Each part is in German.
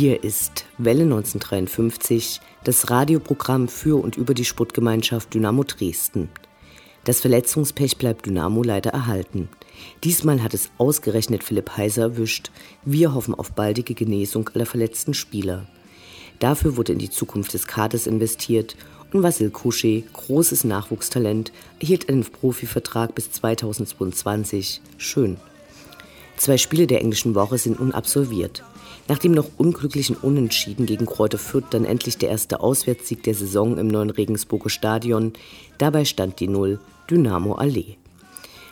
Hier ist Welle 1953, das Radioprogramm für und über die Sportgemeinschaft Dynamo Dresden. Das Verletzungspech bleibt Dynamo leider erhalten. Diesmal hat es ausgerechnet Philipp Heiser erwischt. Wir hoffen auf baldige Genesung aller verletzten Spieler. Dafür wurde in die Zukunft des Kaders investiert und Vasil Kusche, großes Nachwuchstalent, erhielt einen Profivertrag bis 2022. Schön. Zwei Spiele der englischen Woche sind unabsolviert. Nach dem noch unglücklichen Unentschieden gegen Kräuter Fürth dann endlich der erste Auswärtssieg der Saison im neuen Regensburger Stadion. Dabei stand die Null Dynamo Allee.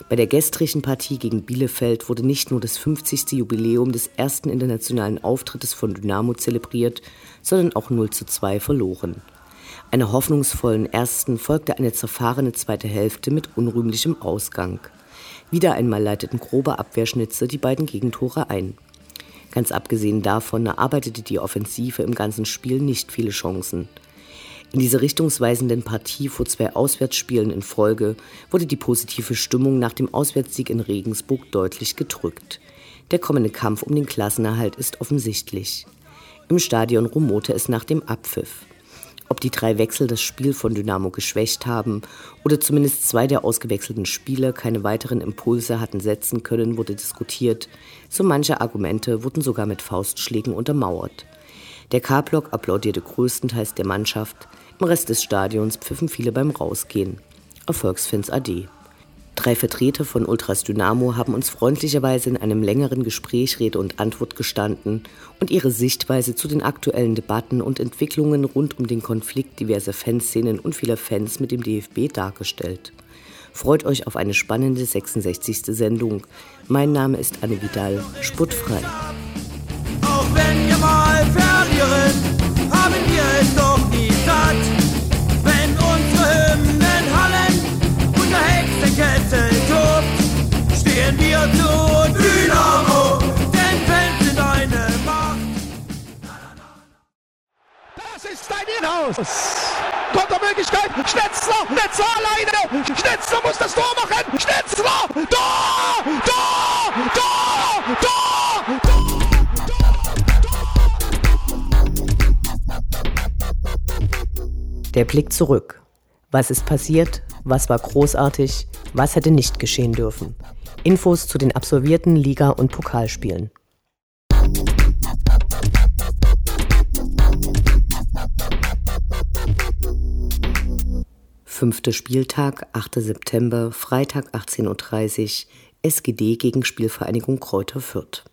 Bei der gestrigen Partie gegen Bielefeld wurde nicht nur das 50. Jubiläum des ersten internationalen Auftrittes von Dynamo zelebriert, sondern auch 0 zu 2 verloren. Einer hoffnungsvollen ersten folgte eine zerfahrene zweite Hälfte mit unrühmlichem Ausgang. Wieder einmal leiteten grobe Abwehrschnitze die beiden Gegentore ein. Ganz abgesehen davon erarbeitete die Offensive im ganzen Spiel nicht viele Chancen. In dieser richtungsweisenden Partie vor zwei Auswärtsspielen in Folge wurde die positive Stimmung nach dem Auswärtssieg in Regensburg deutlich gedrückt. Der kommende Kampf um den Klassenerhalt ist offensichtlich. Im Stadion rumorte es nach dem Abpfiff. Ob die drei Wechsel das Spiel von Dynamo geschwächt haben oder zumindest zwei der ausgewechselten Spieler keine weiteren Impulse hatten setzen können, wurde diskutiert. So manche Argumente wurden sogar mit Faustschlägen untermauert. Der K-Block applaudierte größtenteils der Mannschaft, im Rest des Stadions pfiffen viele beim Rausgehen. Erfolgsfans AD. Drei Vertreter von Ultras Dynamo haben uns freundlicherweise in einem längeren Gespräch Rede und Antwort gestanden und ihre Sichtweise zu den aktuellen Debatten und Entwicklungen rund um den Konflikt diverser Fanszenen und vieler Fans mit dem DFB dargestellt. Freut euch auf eine spannende 66. Sendung. Mein Name ist Anne Vidal, sputtfrei. Auch wenn wir mal verlieren, haben wir es doch Kessel tobt, stehen wir zu Dynamo, denn Fans sind eine Macht. Das ist dein Inhaus. Kontermöglichkeit, Schnetzler, Schnetzler alleine, Schnetzler muss das Tor machen, Schnetzler, Tor, Tor, Tor, Tor, Tor. Der Blick zurück. Was ist passiert? Was war großartig? Was hätte nicht geschehen dürfen? Infos zu den absolvierten Liga- und Pokalspielen. Fünfter Spieltag, 8. September, Freitag 18.30 Uhr, SGD gegen Spielvereinigung Kräuter Fürth.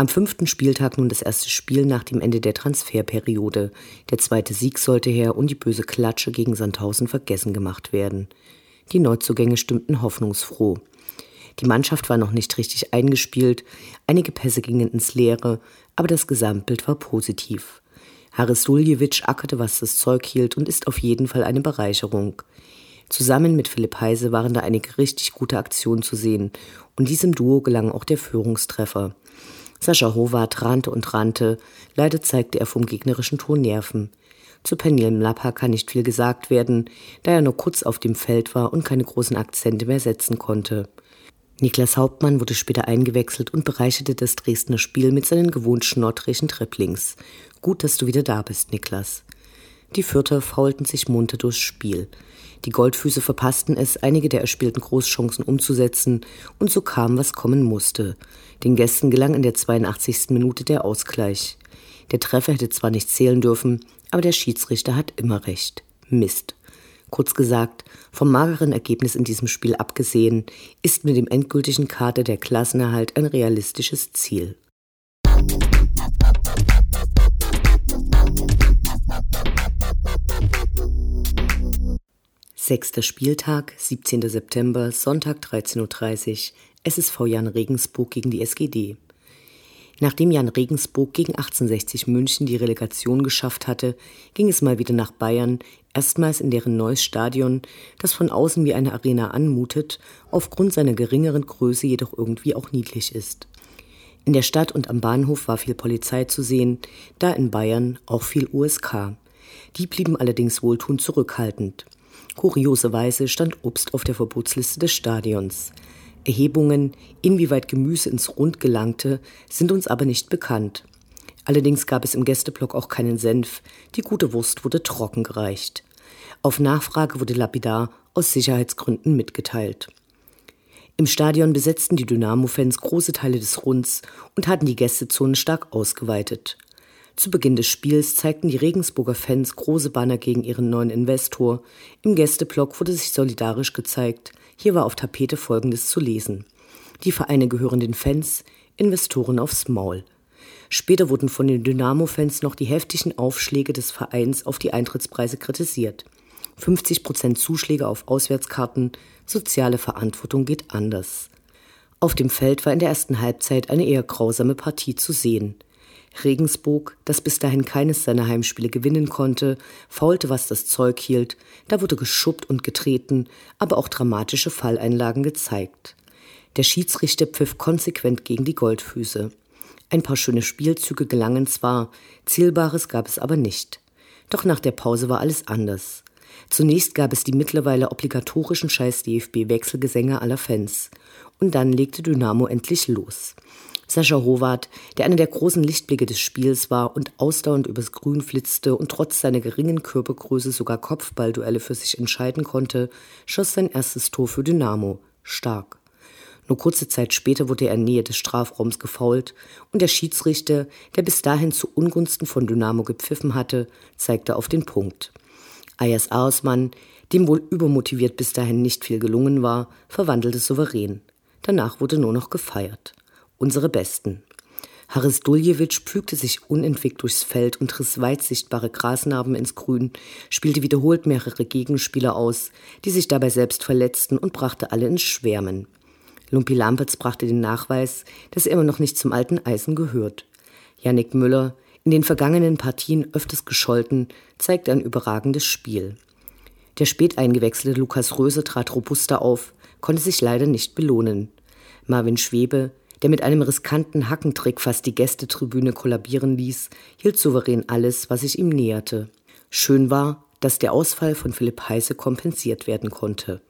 Am fünften Spieltag nun das erste Spiel nach dem Ende der Transferperiode. Der zweite Sieg sollte her und die böse Klatsche gegen Sandhausen vergessen gemacht werden. Die Neuzugänge stimmten hoffnungsfroh. Die Mannschaft war noch nicht richtig eingespielt, einige Pässe gingen ins Leere, aber das Gesamtbild war positiv. Haris Suljevic ackerte, was das Zeug hielt und ist auf jeden Fall eine Bereicherung. Zusammen mit Philipp Heise waren da einige richtig gute Aktionen zu sehen und diesem Duo gelang auch der Führungstreffer. Sascha Howard rannte und rannte, leider zeigte er vom gegnerischen Tor Nerven. Zu Penjel Mlapa kann nicht viel gesagt werden, da er nur kurz auf dem Feld war und keine großen Akzente mehr setzen konnte. Niklas Hauptmann wurde später eingewechselt und bereicherte das Dresdner Spiel mit seinen gewohnt schnoddrigen Tripplings. Gut, dass du wieder da bist, Niklas. Die Fürther faulten sich munter durchs Spiel. Die Goldfüße verpassten es, einige der erspielten Großchancen umzusetzen, und so kam, was kommen musste. Den Gästen gelang in der 82. Minute der Ausgleich. Der Treffer hätte zwar nicht zählen dürfen, aber der Schiedsrichter hat immer recht. Mist. Kurz gesagt, vom mageren Ergebnis in diesem Spiel abgesehen, ist mit dem endgültigen Kader der Klassenerhalt ein realistisches Ziel. Sechster Spieltag, 17. September, Sonntag 13.30 Uhr, SSV Jan Regensburg gegen die SGD. Nachdem Jan Regensburg gegen 1860 München die Relegation geschafft hatte, ging es mal wieder nach Bayern, erstmals in deren neues Stadion, das von außen wie eine Arena anmutet, aufgrund seiner geringeren Größe jedoch irgendwie auch niedlich ist. In der Stadt und am Bahnhof war viel Polizei zu sehen, da in Bayern auch viel USK. Die blieben allerdings wohltuend zurückhaltend. Kurioserweise stand Obst auf der Verbotsliste des Stadions. Erhebungen, inwieweit Gemüse ins Rund gelangte, sind uns aber nicht bekannt. Allerdings gab es im Gästeblock auch keinen Senf, die gute Wurst wurde trocken gereicht. Auf Nachfrage wurde lapidar aus Sicherheitsgründen mitgeteilt. Im Stadion besetzten die Dynamo-Fans große Teile des Runds und hatten die Gästezone stark ausgeweitet. Zu Beginn des Spiels zeigten die Regensburger Fans große Banner gegen ihren neuen Investor. Im Gästeblock wurde sich solidarisch gezeigt. Hier war auf Tapete Folgendes zu lesen. Die Vereine gehören den Fans, Investoren aufs Maul. Später wurden von den Dynamo-Fans noch die heftigen Aufschläge des Vereins auf die Eintrittspreise kritisiert. 50 Prozent Zuschläge auf Auswärtskarten, soziale Verantwortung geht anders. Auf dem Feld war in der ersten Halbzeit eine eher grausame Partie zu sehen. Regensburg, das bis dahin keines seiner Heimspiele gewinnen konnte, faulte, was das Zeug hielt, da wurde geschubbt und getreten, aber auch dramatische Falleinlagen gezeigt. Der Schiedsrichter pfiff konsequent gegen die Goldfüße. Ein paar schöne Spielzüge gelangen zwar, Zielbares gab es aber nicht. Doch nach der Pause war alles anders. Zunächst gab es die mittlerweile obligatorischen Scheiß-DFB-Wechselgesänge aller Fans. Und dann legte Dynamo endlich los. Sascha Howard, der einer der großen Lichtblicke des Spiels war und ausdauernd übers Grün flitzte und trotz seiner geringen Körpergröße sogar Kopfballduelle für sich entscheiden konnte, schoss sein erstes Tor für Dynamo. Stark. Nur kurze Zeit später wurde er in Nähe des Strafraums gefault und der Schiedsrichter, der bis dahin zu Ungunsten von Dynamo gepfiffen hatte, zeigte auf den Punkt. Ayas Aosmann, dem wohl übermotiviert bis dahin nicht viel gelungen war, verwandelte souverän. Danach wurde nur noch gefeiert unsere Besten. Haris Duljewitsch pflügte sich unentwegt durchs Feld und riss weit sichtbare Grasnarben ins Grün, spielte wiederholt mehrere Gegenspieler aus, die sich dabei selbst verletzten und brachte alle ins Schwärmen. Lumpi Lampertz brachte den Nachweis, dass er immer noch nicht zum alten Eisen gehört. Yannick Müller, in den vergangenen Partien öfters gescholten, zeigte ein überragendes Spiel. Der spät eingewechselte Lukas Röse trat robuster auf, konnte sich leider nicht belohnen. Marvin Schwebe, der mit einem riskanten Hackentrick fast die Gästetribüne kollabieren ließ, hielt souverän alles, was sich ihm näherte. Schön war, dass der Ausfall von Philipp Heise kompensiert werden konnte.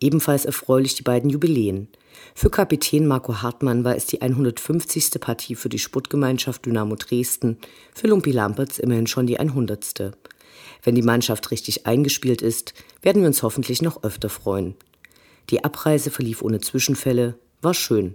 Ebenfalls erfreulich die beiden Jubiläen. Für Kapitän Marco Hartmann war es die 150. Partie für die Sportgemeinschaft Dynamo Dresden, für Lumpi Lampertz immerhin schon die 100. Wenn die Mannschaft richtig eingespielt ist, werden wir uns hoffentlich noch öfter freuen. Die Abreise verlief ohne Zwischenfälle, war schön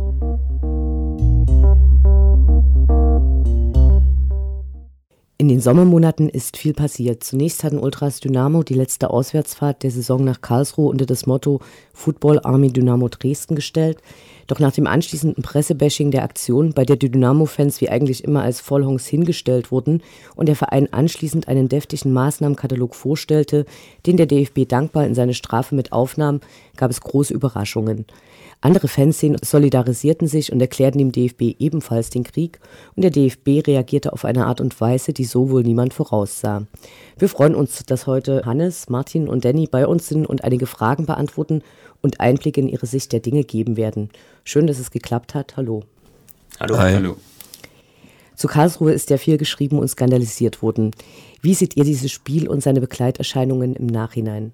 In den Sommermonaten ist viel passiert. Zunächst hatten Ultras Dynamo die letzte Auswärtsfahrt der Saison nach Karlsruhe unter das Motto Football Army Dynamo Dresden gestellt. Doch nach dem anschließenden Pressebashing der Aktion, bei der die Dynamo-Fans wie eigentlich immer als Vollhongs hingestellt wurden und der Verein anschließend einen deftigen Maßnahmenkatalog vorstellte, den der DFB dankbar in seine Strafe mit aufnahm, gab es große Überraschungen. Andere Fanszenen solidarisierten sich und erklärten dem DFB ebenfalls den Krieg und der DFB reagierte auf eine Art und Weise, die so wohl niemand voraussah. Wir freuen uns, dass heute Hannes, Martin und Danny bei uns sind und einige Fragen beantworten und Einblicke in ihre Sicht der Dinge geben werden. Schön, dass es geklappt hat. Hallo. Hallo. Hi. Hallo. Zu Karlsruhe ist ja viel geschrieben und skandalisiert worden. Wie seht ihr dieses Spiel und seine Begleiterscheinungen im Nachhinein?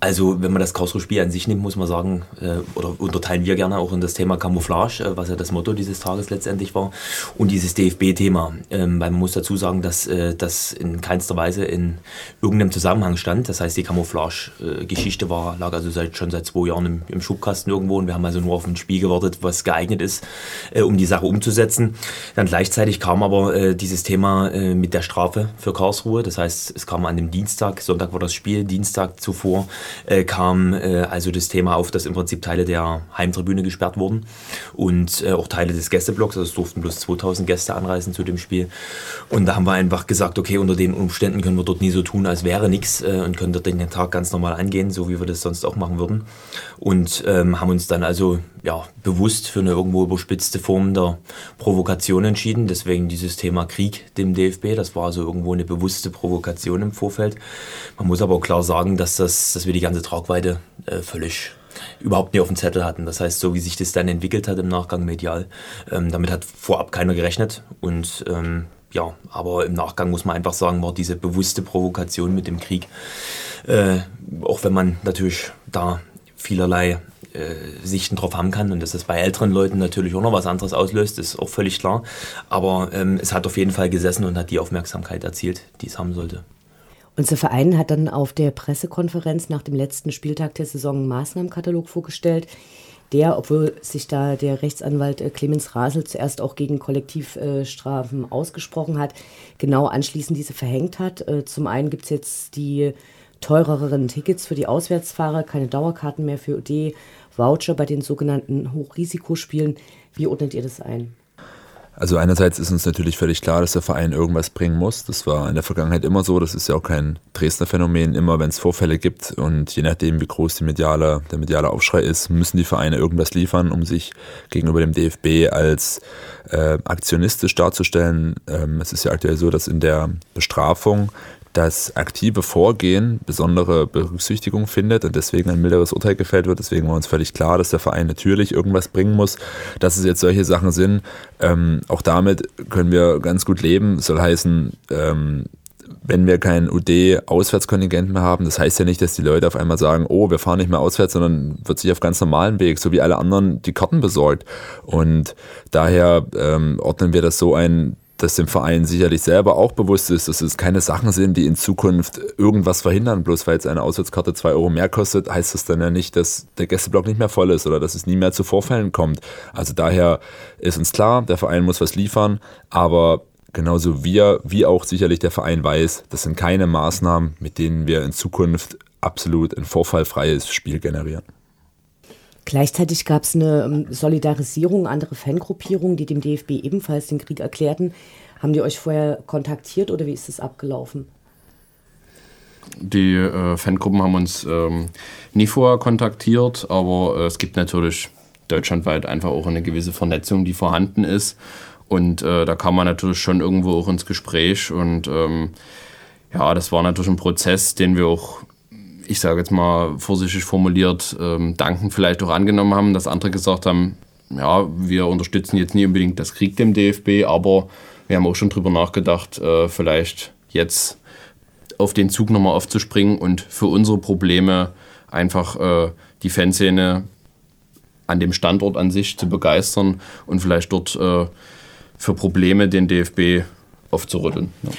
Also, wenn man das Karlsruhe-Spiel an sich nimmt, muss man sagen, äh, oder unterteilen wir gerne auch in das Thema Camouflage, äh, was ja das Motto dieses Tages letztendlich war, und dieses DFB-Thema. Ähm, weil man muss dazu sagen, dass äh, das in keinster Weise in irgendeinem Zusammenhang stand. Das heißt, die Camouflage-Geschichte war, lag also seit, schon seit zwei Jahren im, im, Schubkasten irgendwo und wir haben also nur auf ein Spiel gewartet, was geeignet ist, äh, um die Sache umzusetzen. Dann gleichzeitig kam aber äh, dieses Thema äh, mit der Strafe für Karlsruhe. Das heißt, es kam an dem Dienstag, Sonntag war das Spiel, Dienstag zuvor äh, kam äh, also das Thema auf, dass im Prinzip Teile der Heimtribüne gesperrt wurden und äh, auch Teile des Gästeblocks. Also es durften bloß 2000 Gäste anreisen zu dem Spiel. Und da haben wir einfach gesagt, okay, unter den Umständen können wir dort nie so tun, als wäre nichts äh, und können dort den Tag ganz normal angehen, so wie wir das sonst auch machen würden. Und ähm, haben uns dann also ja, bewusst für eine irgendwo überspitzte Form der Provokation entschieden. Deswegen dieses Thema Krieg dem DFB. Das war also irgendwo eine bewusste Provokation im Vorfeld. Man muss aber auch klar sagen, dass, das, dass wir die ganze Tragweite äh, völlig überhaupt nicht auf dem Zettel hatten. Das heißt, so wie sich das dann entwickelt hat im Nachgang medial, ähm, damit hat vorab keiner gerechnet. Und ähm, ja, aber im Nachgang muss man einfach sagen, war diese bewusste Provokation mit dem Krieg, äh, auch wenn man natürlich da vielerlei äh, Sichten drauf haben kann und dass das bei älteren Leuten natürlich auch noch was anderes auslöst, ist auch völlig klar. Aber ähm, es hat auf jeden Fall gesessen und hat die Aufmerksamkeit erzielt, die es haben sollte. Unser Verein hat dann auf der Pressekonferenz nach dem letzten Spieltag der Saison einen Maßnahmenkatalog vorgestellt, der, obwohl sich da der Rechtsanwalt äh, Clemens Rasel zuerst auch gegen Kollektivstrafen ausgesprochen hat, genau anschließend diese verhängt hat. Äh, zum einen gibt es jetzt die teureren Tickets für die Auswärtsfahrer, keine Dauerkarten mehr für OD, Voucher bei den sogenannten Hochrisikospielen. Wie ordnet ihr das ein? Also einerseits ist uns natürlich völlig klar, dass der Verein irgendwas bringen muss. Das war in der Vergangenheit immer so. Das ist ja auch kein Dresdner Phänomen. Immer wenn es Vorfälle gibt und je nachdem, wie groß die mediale, der mediale Aufschrei ist, müssen die Vereine irgendwas liefern, um sich gegenüber dem DFB als äh, aktionistisch darzustellen. Ähm, es ist ja aktuell so, dass in der Bestrafung das aktive Vorgehen besondere Berücksichtigung findet und deswegen ein milderes Urteil gefällt wird. Deswegen war uns völlig klar, dass der Verein natürlich irgendwas bringen muss. Dass es jetzt solche Sachen sind, ähm, auch damit können wir ganz gut leben. soll heißen, ähm, wenn wir kein UD-Auswärtskontingent mehr haben, das heißt ja nicht, dass die Leute auf einmal sagen, oh, wir fahren nicht mehr auswärts, sondern wird sich auf ganz normalen Weg, so wie alle anderen, die Karten besorgt. Und daher ähm, ordnen wir das so ein, dass dem Verein sicherlich selber auch bewusst ist, dass es keine Sachen sind, die in Zukunft irgendwas verhindern. Bloß weil jetzt eine Auswärtskarte zwei Euro mehr kostet, heißt das dann ja nicht, dass der Gästeblock nicht mehr voll ist oder dass es nie mehr zu Vorfällen kommt. Also daher ist uns klar, der Verein muss was liefern, aber genauso wir, wie auch sicherlich der Verein weiß, das sind keine Maßnahmen, mit denen wir in Zukunft absolut ein vorfallfreies Spiel generieren. Gleichzeitig gab es eine ähm, Solidarisierung, andere Fangruppierungen, die dem DFB ebenfalls den Krieg erklärten. Haben die euch vorher kontaktiert oder wie ist es abgelaufen? Die äh, Fangruppen haben uns ähm, nie vorher kontaktiert, aber äh, es gibt natürlich deutschlandweit einfach auch eine gewisse Vernetzung, die vorhanden ist. Und äh, da kam man natürlich schon irgendwo auch ins Gespräch. Und ähm, ja, das war natürlich ein Prozess, den wir auch ich sage jetzt mal vorsichtig formuliert, ähm, Danken vielleicht auch angenommen haben, dass andere gesagt haben, ja, wir unterstützen jetzt nie unbedingt das Krieg dem DFB, aber wir haben auch schon drüber nachgedacht, äh, vielleicht jetzt auf den Zug nochmal aufzuspringen und für unsere Probleme einfach äh, die Fanszene an dem Standort an sich zu begeistern und vielleicht dort äh, für Probleme den DFB aufzurütteln. Ja.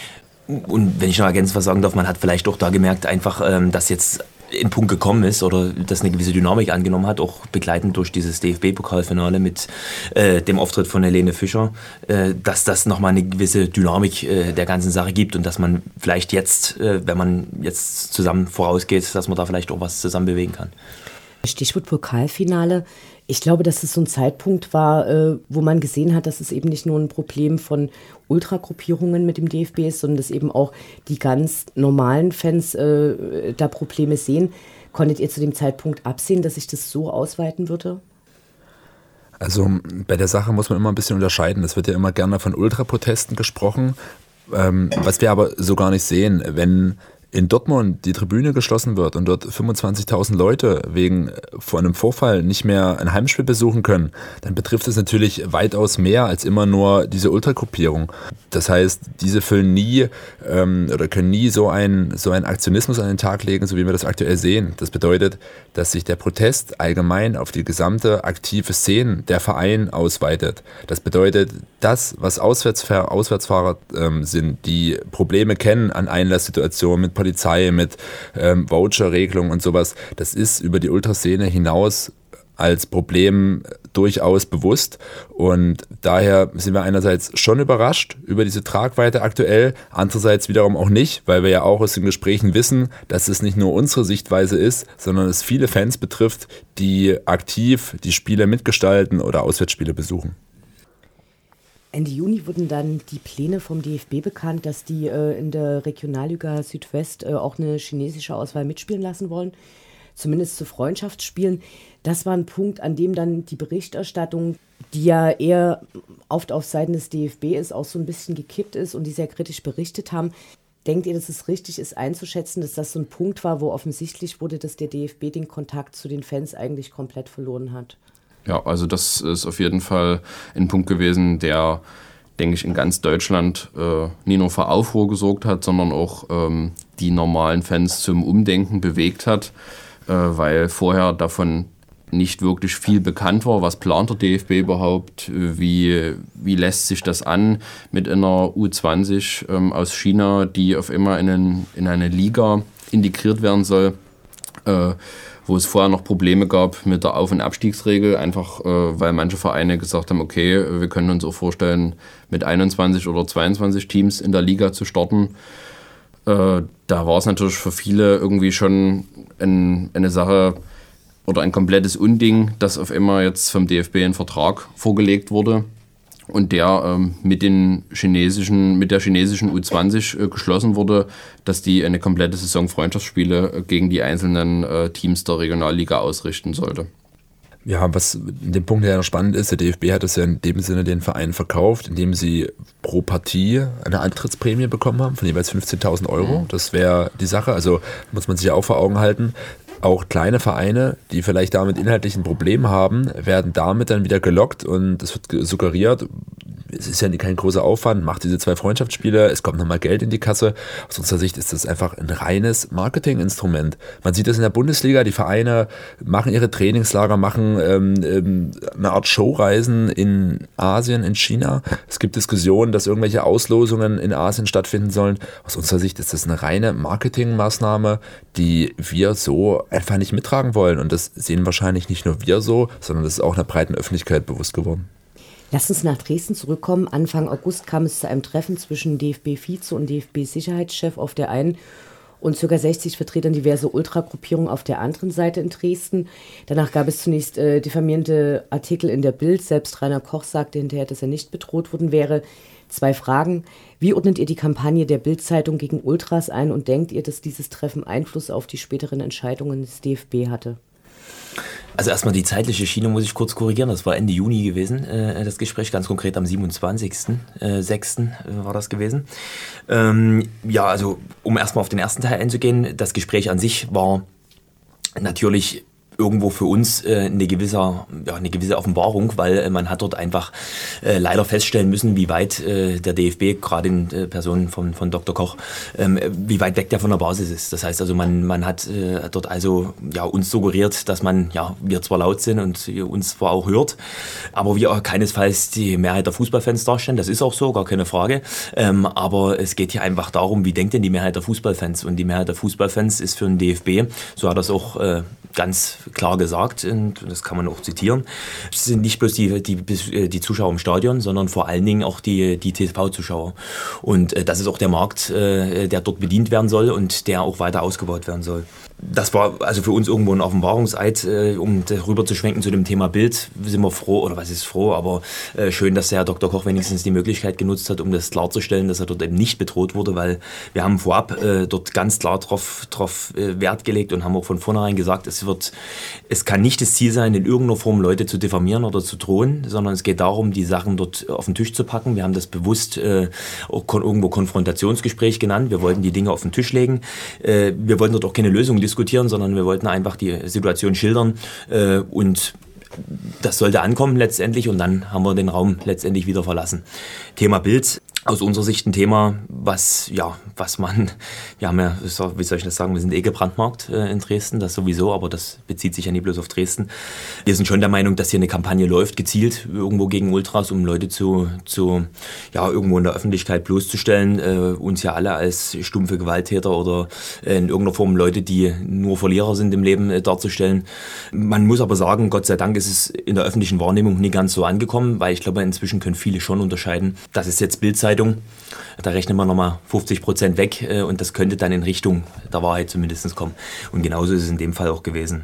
Und wenn ich noch ergänzend was sagen darf, man hat vielleicht auch da gemerkt, einfach, ähm, dass jetzt in Punkt gekommen ist oder dass eine gewisse Dynamik angenommen hat, auch begleitend durch dieses DFB-Pokalfinale mit äh, dem Auftritt von Helene Fischer, äh, dass das nochmal eine gewisse Dynamik äh, der ganzen Sache gibt und dass man vielleicht jetzt, wenn man jetzt zusammen vorausgeht, dass man da vielleicht auch was zusammen bewegen kann. Stichwort Pokalfinale. Ich glaube, dass es so ein Zeitpunkt war, äh, wo man gesehen hat, dass es eben nicht nur ein Problem von Ultragruppierungen mit dem DFB ist, sondern dass eben auch die ganz normalen Fans äh, da Probleme sehen. Konntet ihr zu dem Zeitpunkt absehen, dass sich das so ausweiten würde? Also bei der Sache muss man immer ein bisschen unterscheiden. Es wird ja immer gerne von Ultraprotesten gesprochen, ähm, was wir aber so gar nicht sehen. Wenn in Dortmund die Tribüne geschlossen wird und dort 25.000 Leute wegen äh, von einem Vorfall nicht mehr ein Heimspiel besuchen können, dann betrifft es natürlich weitaus mehr als immer nur diese Ultragruppierung. Das heißt, diese füllen nie ähm, oder können nie so einen so einen Aktionismus an den Tag legen, so wie wir das aktuell sehen. Das bedeutet, dass sich der Protest allgemein auf die gesamte aktive Szene der Verein ausweitet. Das bedeutet, das, was Auswärtsfahrer, Auswärtsfahrer ähm, sind, die Probleme kennen an Einlasssituationen mit Polizei, mit ähm, Voucher-Regelungen und sowas, das ist über die Ultraszene hinaus als Problem durchaus bewusst. Und daher sind wir einerseits schon überrascht über diese Tragweite aktuell, andererseits wiederum auch nicht, weil wir ja auch aus den Gesprächen wissen, dass es nicht nur unsere Sichtweise ist, sondern es viele Fans betrifft, die aktiv die Spiele mitgestalten oder Auswärtsspiele besuchen. Ende Juni wurden dann die Pläne vom DFB bekannt, dass die äh, in der Regionalliga Südwest äh, auch eine chinesische Auswahl mitspielen lassen wollen, zumindest zu Freundschaftsspielen. Das war ein Punkt, an dem dann die Berichterstattung, die ja eher oft auf Seiten des DFB ist, auch so ein bisschen gekippt ist und die sehr kritisch berichtet haben. Denkt ihr, dass es richtig ist einzuschätzen, dass das so ein Punkt war, wo offensichtlich wurde, dass der DFB den Kontakt zu den Fans eigentlich komplett verloren hat? Ja, also das ist auf jeden Fall ein Punkt gewesen, der, denke ich, in ganz Deutschland äh, nie nur für Aufruhr gesorgt hat, sondern auch ähm, die normalen Fans zum Umdenken bewegt hat, äh, weil vorher davon nicht wirklich viel bekannt war. Was plant der DFB überhaupt? Wie, wie lässt sich das an mit einer U20 ähm, aus China, die auf immer in, einen, in eine Liga integriert werden soll? Äh, wo es vorher noch Probleme gab mit der Auf- und Abstiegsregel, einfach äh, weil manche Vereine gesagt haben, okay, wir können uns auch vorstellen, mit 21 oder 22 Teams in der Liga zu starten. Äh, da war es natürlich für viele irgendwie schon ein, eine Sache oder ein komplettes Unding, dass auf einmal jetzt vom DFB ein Vertrag vorgelegt wurde und der ähm, mit, den chinesischen, mit der chinesischen U20 äh, geschlossen wurde, dass die eine komplette Saison Freundschaftsspiele äh, gegen die einzelnen äh, Teams der Regionalliga ausrichten sollte. Ja, was in dem Punkt ja spannend ist, der DFB hat es ja in dem Sinne den Verein verkauft, indem sie pro Partie eine Antrittsprämie bekommen haben von jeweils 15.000 Euro. Mhm. Das wäre die Sache. Also muss man sich ja auch vor Augen halten auch kleine Vereine, die vielleicht damit inhaltlich ein Problem haben, werden damit dann wieder gelockt und es wird suggeriert, es ist ja kein großer Aufwand, macht diese zwei Freundschaftsspiele, es kommt nochmal Geld in die Kasse. Aus unserer Sicht ist das einfach ein reines Marketinginstrument. Man sieht das in der Bundesliga, die Vereine machen ihre Trainingslager, machen ähm, ähm, eine Art Showreisen in Asien, in China. Es gibt Diskussionen, dass irgendwelche Auslosungen in Asien stattfinden sollen. Aus unserer Sicht ist das eine reine Marketingmaßnahme, die wir so einfach nicht mittragen wollen. Und das sehen wahrscheinlich nicht nur wir so, sondern das ist auch einer breiten Öffentlichkeit bewusst geworden. Lass uns nach Dresden zurückkommen. Anfang August kam es zu einem Treffen zwischen DFB-Vize und DFB-Sicherheitschef auf der einen und ca. 60 Vertretern diverser Ultragruppierungen auf der anderen Seite in Dresden. Danach gab es zunächst äh, diffamierende Artikel in der Bild. Selbst Rainer Koch sagte hinterher, dass er nicht bedroht worden wäre. Zwei Fragen. Wie ordnet ihr die Kampagne der Bild-Zeitung gegen Ultras ein und denkt ihr, dass dieses Treffen Einfluss auf die späteren Entscheidungen des DFB hatte? Also erstmal die zeitliche Schiene muss ich kurz korrigieren. Das war Ende Juni gewesen, äh, das Gespräch, ganz konkret am 27.06. Äh, war das gewesen. Ähm, ja, also um erstmal auf den ersten Teil einzugehen, das Gespräch an sich war natürlich irgendwo für uns äh, eine, gewisse, ja, eine gewisse Offenbarung, weil äh, man hat dort einfach äh, leider feststellen müssen, wie weit äh, der DFB, gerade in äh, Person von, von Dr. Koch, ähm, wie weit weg der von der Basis ist. Das heißt also, man, man hat äh, dort also ja, uns suggeriert, dass man, ja, wir zwar laut sind und uns zwar auch hört, aber wir keinesfalls die Mehrheit der Fußballfans darstellen. Das ist auch so, gar keine Frage. Ähm, aber es geht hier einfach darum, wie denkt denn die Mehrheit der Fußballfans? Und die Mehrheit der Fußballfans ist für den DFB, so hat das auch äh, ganz klar gesagt, und das kann man auch zitieren, es sind nicht bloß die, die, die Zuschauer im Stadion, sondern vor allen Dingen auch die, die TV-Zuschauer. Und äh, das ist auch der Markt, äh, der dort bedient werden soll und der auch weiter ausgebaut werden soll das war also für uns irgendwo ein Offenbarungseid, äh, um darüber zu schwenken zu dem Thema Bild. Sind wir froh, oder was ist froh, aber äh, schön, dass der Herr Dr. Koch wenigstens die Möglichkeit genutzt hat, um das klarzustellen, dass er dort eben nicht bedroht wurde, weil wir haben vorab äh, dort ganz klar drauf, drauf äh, Wert gelegt und haben auch von vornherein gesagt, es wird, es kann nicht das Ziel sein, in irgendeiner Form Leute zu diffamieren oder zu drohen, sondern es geht darum, die Sachen dort auf den Tisch zu packen. Wir haben das bewusst äh, irgendwo Konfrontationsgespräch genannt. Wir wollten die Dinge auf den Tisch legen. Äh, wir wollten dort auch keine Lösung diskutieren, sondern wir wollten einfach die Situation schildern äh, und das sollte ankommen letztendlich und dann haben wir den Raum letztendlich wieder verlassen. Thema Bild. Aus unserer Sicht ein Thema, was, ja, was man, wir haben ja, wie soll ich das sagen, wir sind eh gebrandmarkt äh, in Dresden, das sowieso, aber das bezieht sich ja nie bloß auf Dresden. Wir sind schon der Meinung, dass hier eine Kampagne läuft, gezielt irgendwo gegen Ultras, um Leute zu, zu ja, irgendwo in der Öffentlichkeit bloßzustellen, äh, uns ja alle als stumpfe Gewalttäter oder äh, in irgendeiner Form Leute, die nur Verlierer sind im Leben, äh, darzustellen. Man muss aber sagen, Gott sei Dank ist es in der öffentlichen Wahrnehmung nie ganz so angekommen, weil ich glaube, inzwischen können viele schon unterscheiden, dass es jetzt Bildzeit Zeitung. Da rechnen wir nochmal 50 Prozent weg äh, und das könnte dann in Richtung der Wahrheit zumindest kommen. Und genauso ist es in dem Fall auch gewesen.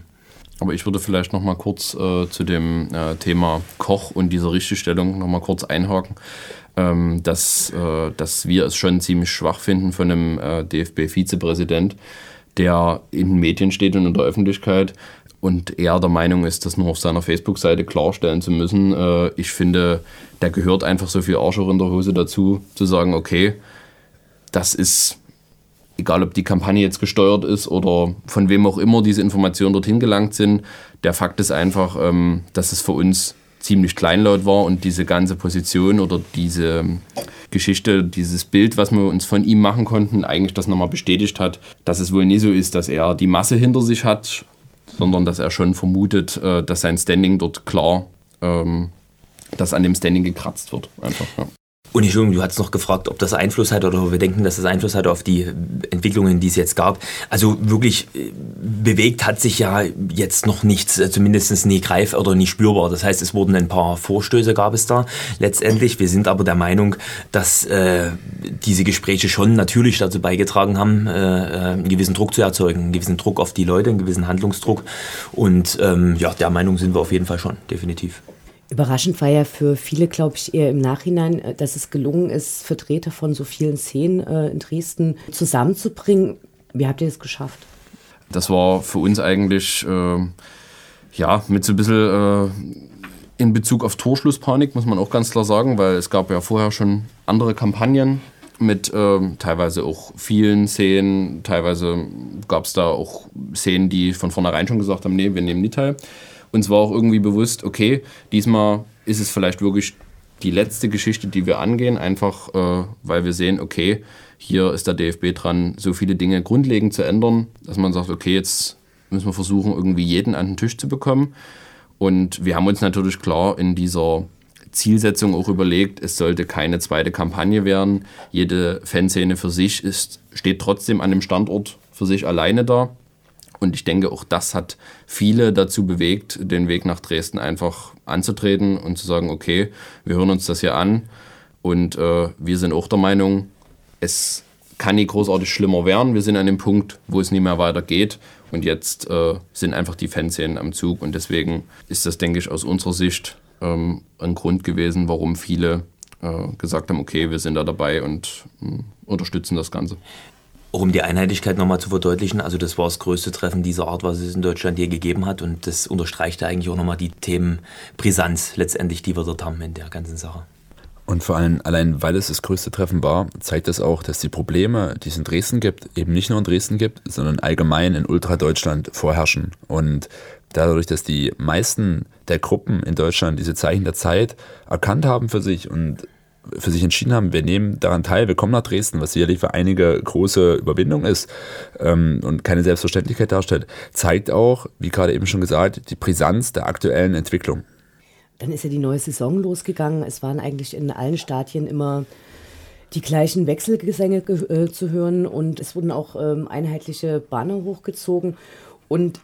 Aber ich würde vielleicht noch mal kurz äh, zu dem äh, Thema Koch und dieser Richtigstellung noch mal kurz einhaken, ähm, dass, äh, dass wir es schon ziemlich schwach finden von einem äh, DFB-Vizepräsident, der in den Medien steht und in der Öffentlichkeit und er der Meinung ist, das nur auf seiner Facebook-Seite klarstellen zu müssen. Äh, ich finde, da gehört einfach so viel Arsch auch in der Hose dazu, zu sagen, okay, das ist, egal ob die Kampagne jetzt gesteuert ist oder von wem auch immer diese Informationen dorthin gelangt sind, der Fakt ist einfach, ähm, dass es für uns ziemlich kleinlaut war und diese ganze Position oder diese Geschichte, dieses Bild, was wir uns von ihm machen konnten, eigentlich das nochmal bestätigt hat, dass es wohl nie so ist, dass er die Masse hinter sich hat, sondern dass er schon vermutet, äh, dass sein Standing dort klar, ähm, dass an dem Standing gekratzt wird. Einfach, ja. Und Entschuldigung, du hast noch gefragt, ob das Einfluss hat oder wir denken, dass das Einfluss hat auf die Entwicklungen, die es jetzt gab. Also wirklich äh, bewegt hat sich ja jetzt noch nichts, äh, zumindest nie greif oder nie spürbar. Das heißt, es wurden ein paar Vorstöße gab es da letztendlich. Wir sind aber der Meinung, dass äh, diese Gespräche schon natürlich dazu beigetragen haben, äh, äh, einen gewissen Druck zu erzeugen, einen gewissen Druck auf die Leute, einen gewissen Handlungsdruck. Und ähm, ja, der Meinung sind wir auf jeden Fall schon, definitiv. Überraschend war ja für viele, glaube ich, eher im Nachhinein, äh, dass es gelungen ist, Vertreter von so vielen Szenen äh, in Dresden zusammenzubringen. Wie habt ihr das geschafft? Das war für uns eigentlich, äh, ja, mit so ein bisschen äh, in Bezug auf Torschlusspanik, muss man auch ganz klar sagen, weil es gab ja vorher schon andere Kampagnen mit äh, teilweise auch vielen Szenen, teilweise gab es da auch Szenen, die von vornherein schon gesagt haben, nee, wir nehmen nie teil. Uns war auch irgendwie bewusst, okay, diesmal ist es vielleicht wirklich die letzte Geschichte, die wir angehen, einfach äh, weil wir sehen, okay, hier ist der DFB dran, so viele Dinge grundlegend zu ändern, dass man sagt, okay, jetzt müssen wir versuchen, irgendwie jeden an den Tisch zu bekommen. Und wir haben uns natürlich klar in dieser Zielsetzung auch überlegt, es sollte keine zweite Kampagne werden. Jede Fanszene für sich ist, steht trotzdem an dem Standort für sich alleine da. Und ich denke, auch das hat viele dazu bewegt, den Weg nach Dresden einfach anzutreten und zu sagen, okay, wir hören uns das hier an und äh, wir sind auch der Meinung, es kann nie großartig schlimmer werden. Wir sind an dem Punkt, wo es nie mehr weitergeht und jetzt äh, sind einfach die Fanszenen am Zug und deswegen ist das, denke ich, aus unserer Sicht ähm, ein Grund gewesen, warum viele äh, gesagt haben, okay, wir sind da dabei und äh, unterstützen das Ganze. Auch um die Einheitlichkeit nochmal zu verdeutlichen, also das war das größte Treffen dieser Art, was es in Deutschland je gegeben hat und das unterstreicht eigentlich auch nochmal die Themenbrisanz letztendlich, die wir dort haben in der ganzen Sache. Und vor allem, allein weil es das größte Treffen war, zeigt das auch, dass die Probleme, die es in Dresden gibt, eben nicht nur in Dresden gibt, sondern allgemein in Ultra-Deutschland vorherrschen. Und dadurch, dass die meisten der Gruppen in Deutschland diese Zeichen der Zeit erkannt haben für sich und für sich entschieden haben, wir nehmen daran teil, wir kommen nach Dresden, was sicherlich für einige große Überwindung ist ähm, und keine Selbstverständlichkeit darstellt, zeigt auch, wie gerade eben schon gesagt, die Brisanz der aktuellen Entwicklung. Dann ist ja die neue Saison losgegangen. Es waren eigentlich in allen Stadien immer die gleichen Wechselgesänge äh, zu hören und es wurden auch ähm, einheitliche Banner hochgezogen. Und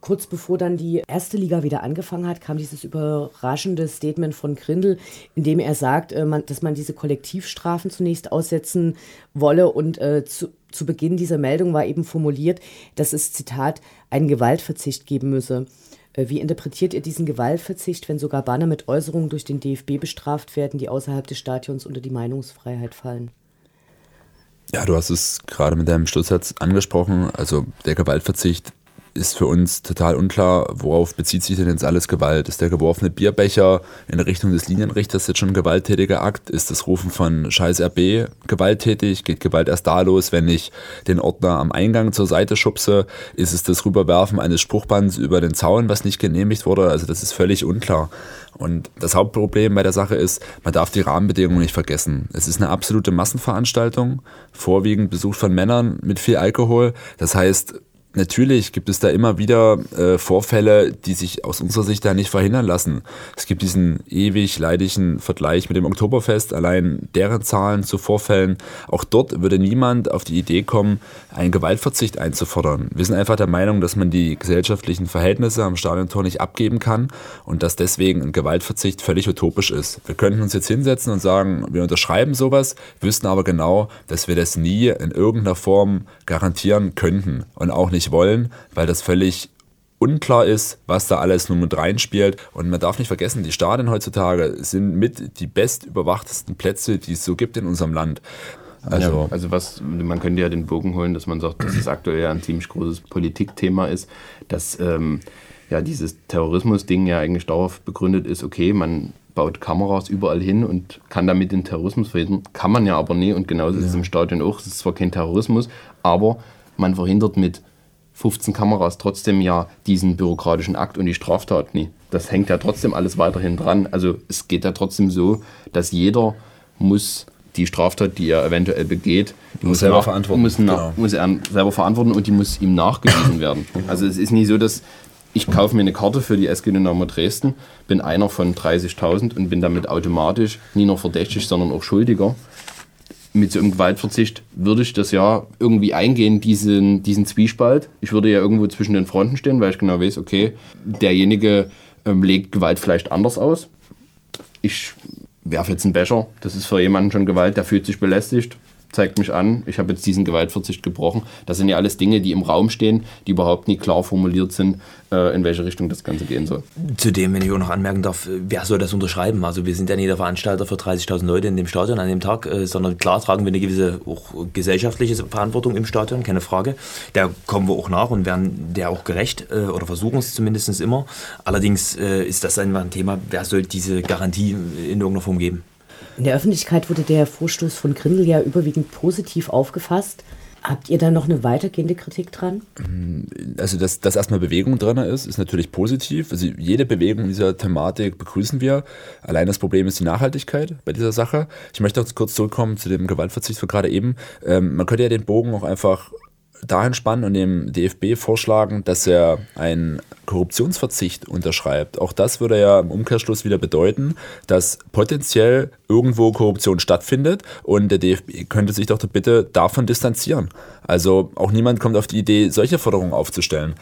Kurz bevor dann die erste Liga wieder angefangen hat, kam dieses überraschende Statement von Grindel, in dem er sagt, äh, dass man diese Kollektivstrafen zunächst aussetzen wolle. Und äh, zu, zu Beginn dieser Meldung war eben formuliert, dass es, Zitat, einen Gewaltverzicht geben müsse. Äh, wie interpretiert ihr diesen Gewaltverzicht, wenn sogar Banner mit Äußerungen durch den DFB bestraft werden, die außerhalb des Stadions unter die Meinungsfreiheit fallen? Ja, du hast es gerade mit deinem Schlusssatz angesprochen. Also der Gewaltverzicht ist für uns total unklar, worauf bezieht sich denn jetzt alles Gewalt? Ist der geworfene Bierbecher in Richtung des Linienrichters jetzt schon ein gewalttätiger Akt? Ist das Rufen von Scheiß RB gewalttätig? Geht Gewalt erst da los, wenn ich den Ordner am Eingang zur Seite schubse? Ist es das Rüberwerfen eines Spruchbands über den Zaun, was nicht genehmigt wurde? Also das ist völlig unklar. Und das Hauptproblem bei der Sache ist, man darf die Rahmenbedingungen nicht vergessen. Es ist eine absolute Massenveranstaltung, vorwiegend besucht von Männern mit viel Alkohol. Das heißt, Natürlich gibt es da immer wieder äh, Vorfälle, die sich aus unserer Sicht da nicht verhindern lassen. Es gibt diesen ewig leidigen Vergleich mit dem Oktoberfest, allein deren Zahlen zu Vorfällen. Auch dort würde niemand auf die Idee kommen, einen Gewaltverzicht einzufordern. Wir sind einfach der Meinung, dass man die gesellschaftlichen Verhältnisse am Stadiontor nicht abgeben kann und dass deswegen ein Gewaltverzicht völlig utopisch ist. Wir könnten uns jetzt hinsetzen und sagen, wir unterschreiben sowas, wüssten aber genau, dass wir das nie in irgendeiner Form garantieren könnten und auch nicht nicht wollen, weil das völlig unklar ist, was da alles nur mit reinspielt. Und man darf nicht vergessen, die Stadien heutzutage sind mit die bestüberwachtesten Plätze, die es so gibt in unserem Land. Also, ja, also was, man könnte ja den Bogen holen, dass man sagt, dass es aktuell ja ein ziemlich großes Politikthema ist, dass ähm, ja dieses Terrorismus-Ding ja eigentlich darauf begründet ist, okay, man baut Kameras überall hin und kann damit den Terrorismus verhindern. Kann man ja aber nie und genauso ja. ist es im Stadion auch. Es ist zwar kein Terrorismus, aber man verhindert mit 15 Kameras trotzdem ja diesen bürokratischen Akt und die Straftat nie. Das hängt ja trotzdem alles weiterhin dran. Also es geht ja trotzdem so, dass jeder muss die Straftat, die er eventuell begeht, die muss, selber verantworten. Muss, genau. muss er selber verantworten und die muss ihm nachgewiesen werden. Also es ist nicht so, dass ich kaufe mir eine Karte für die SG Dynamo Dresden, bin einer von 30.000 und bin damit automatisch nie nur verdächtig, sondern auch schuldiger mit so einem Gewaltverzicht würde ich das ja irgendwie eingehen, diesen, diesen Zwiespalt. Ich würde ja irgendwo zwischen den Fronten stehen, weil ich genau weiß, okay, derjenige ähm, legt Gewalt vielleicht anders aus. Ich werfe jetzt einen Becher, das ist für jemanden schon Gewalt, der fühlt sich belästigt zeigt mich an, ich habe jetzt diesen Gewaltverzicht gebrochen. Das sind ja alles Dinge, die im Raum stehen, die überhaupt nicht klar formuliert sind, äh, in welche Richtung das Ganze gehen soll. Zudem, wenn ich auch noch anmerken darf, wer soll das unterschreiben? Also wir sind ja nicht der Veranstalter für 30.000 Leute in dem Stadion an dem Tag, äh, sondern klar tragen wir eine gewisse auch gesellschaftliche Verantwortung im Stadion, keine Frage. Der kommen wir auch nach und werden der auch gerecht äh, oder versuchen es zumindest immer. Allerdings ist das einfach ein Thema, wer soll diese Garantie in irgendeiner Form geben? In der Öffentlichkeit wurde der Vorstoß von Grindel ja überwiegend positiv aufgefasst. Habt ihr da noch eine weitergehende Kritik dran? Also, dass, dass erstmal Bewegung drin ist, ist natürlich positiv. Also, jede Bewegung dieser Thematik begrüßen wir. Allein das Problem ist die Nachhaltigkeit bei dieser Sache. Ich möchte auch kurz zurückkommen zu dem Gewaltverzicht von gerade eben. Ähm, man könnte ja den Bogen auch einfach dahin spannen und dem DFB vorschlagen, dass er einen Korruptionsverzicht unterschreibt. Auch das würde ja im Umkehrschluss wieder bedeuten, dass potenziell irgendwo Korruption stattfindet und der DFB könnte sich doch bitte davon distanzieren. Also auch niemand kommt auf die Idee, solche Forderungen aufzustellen.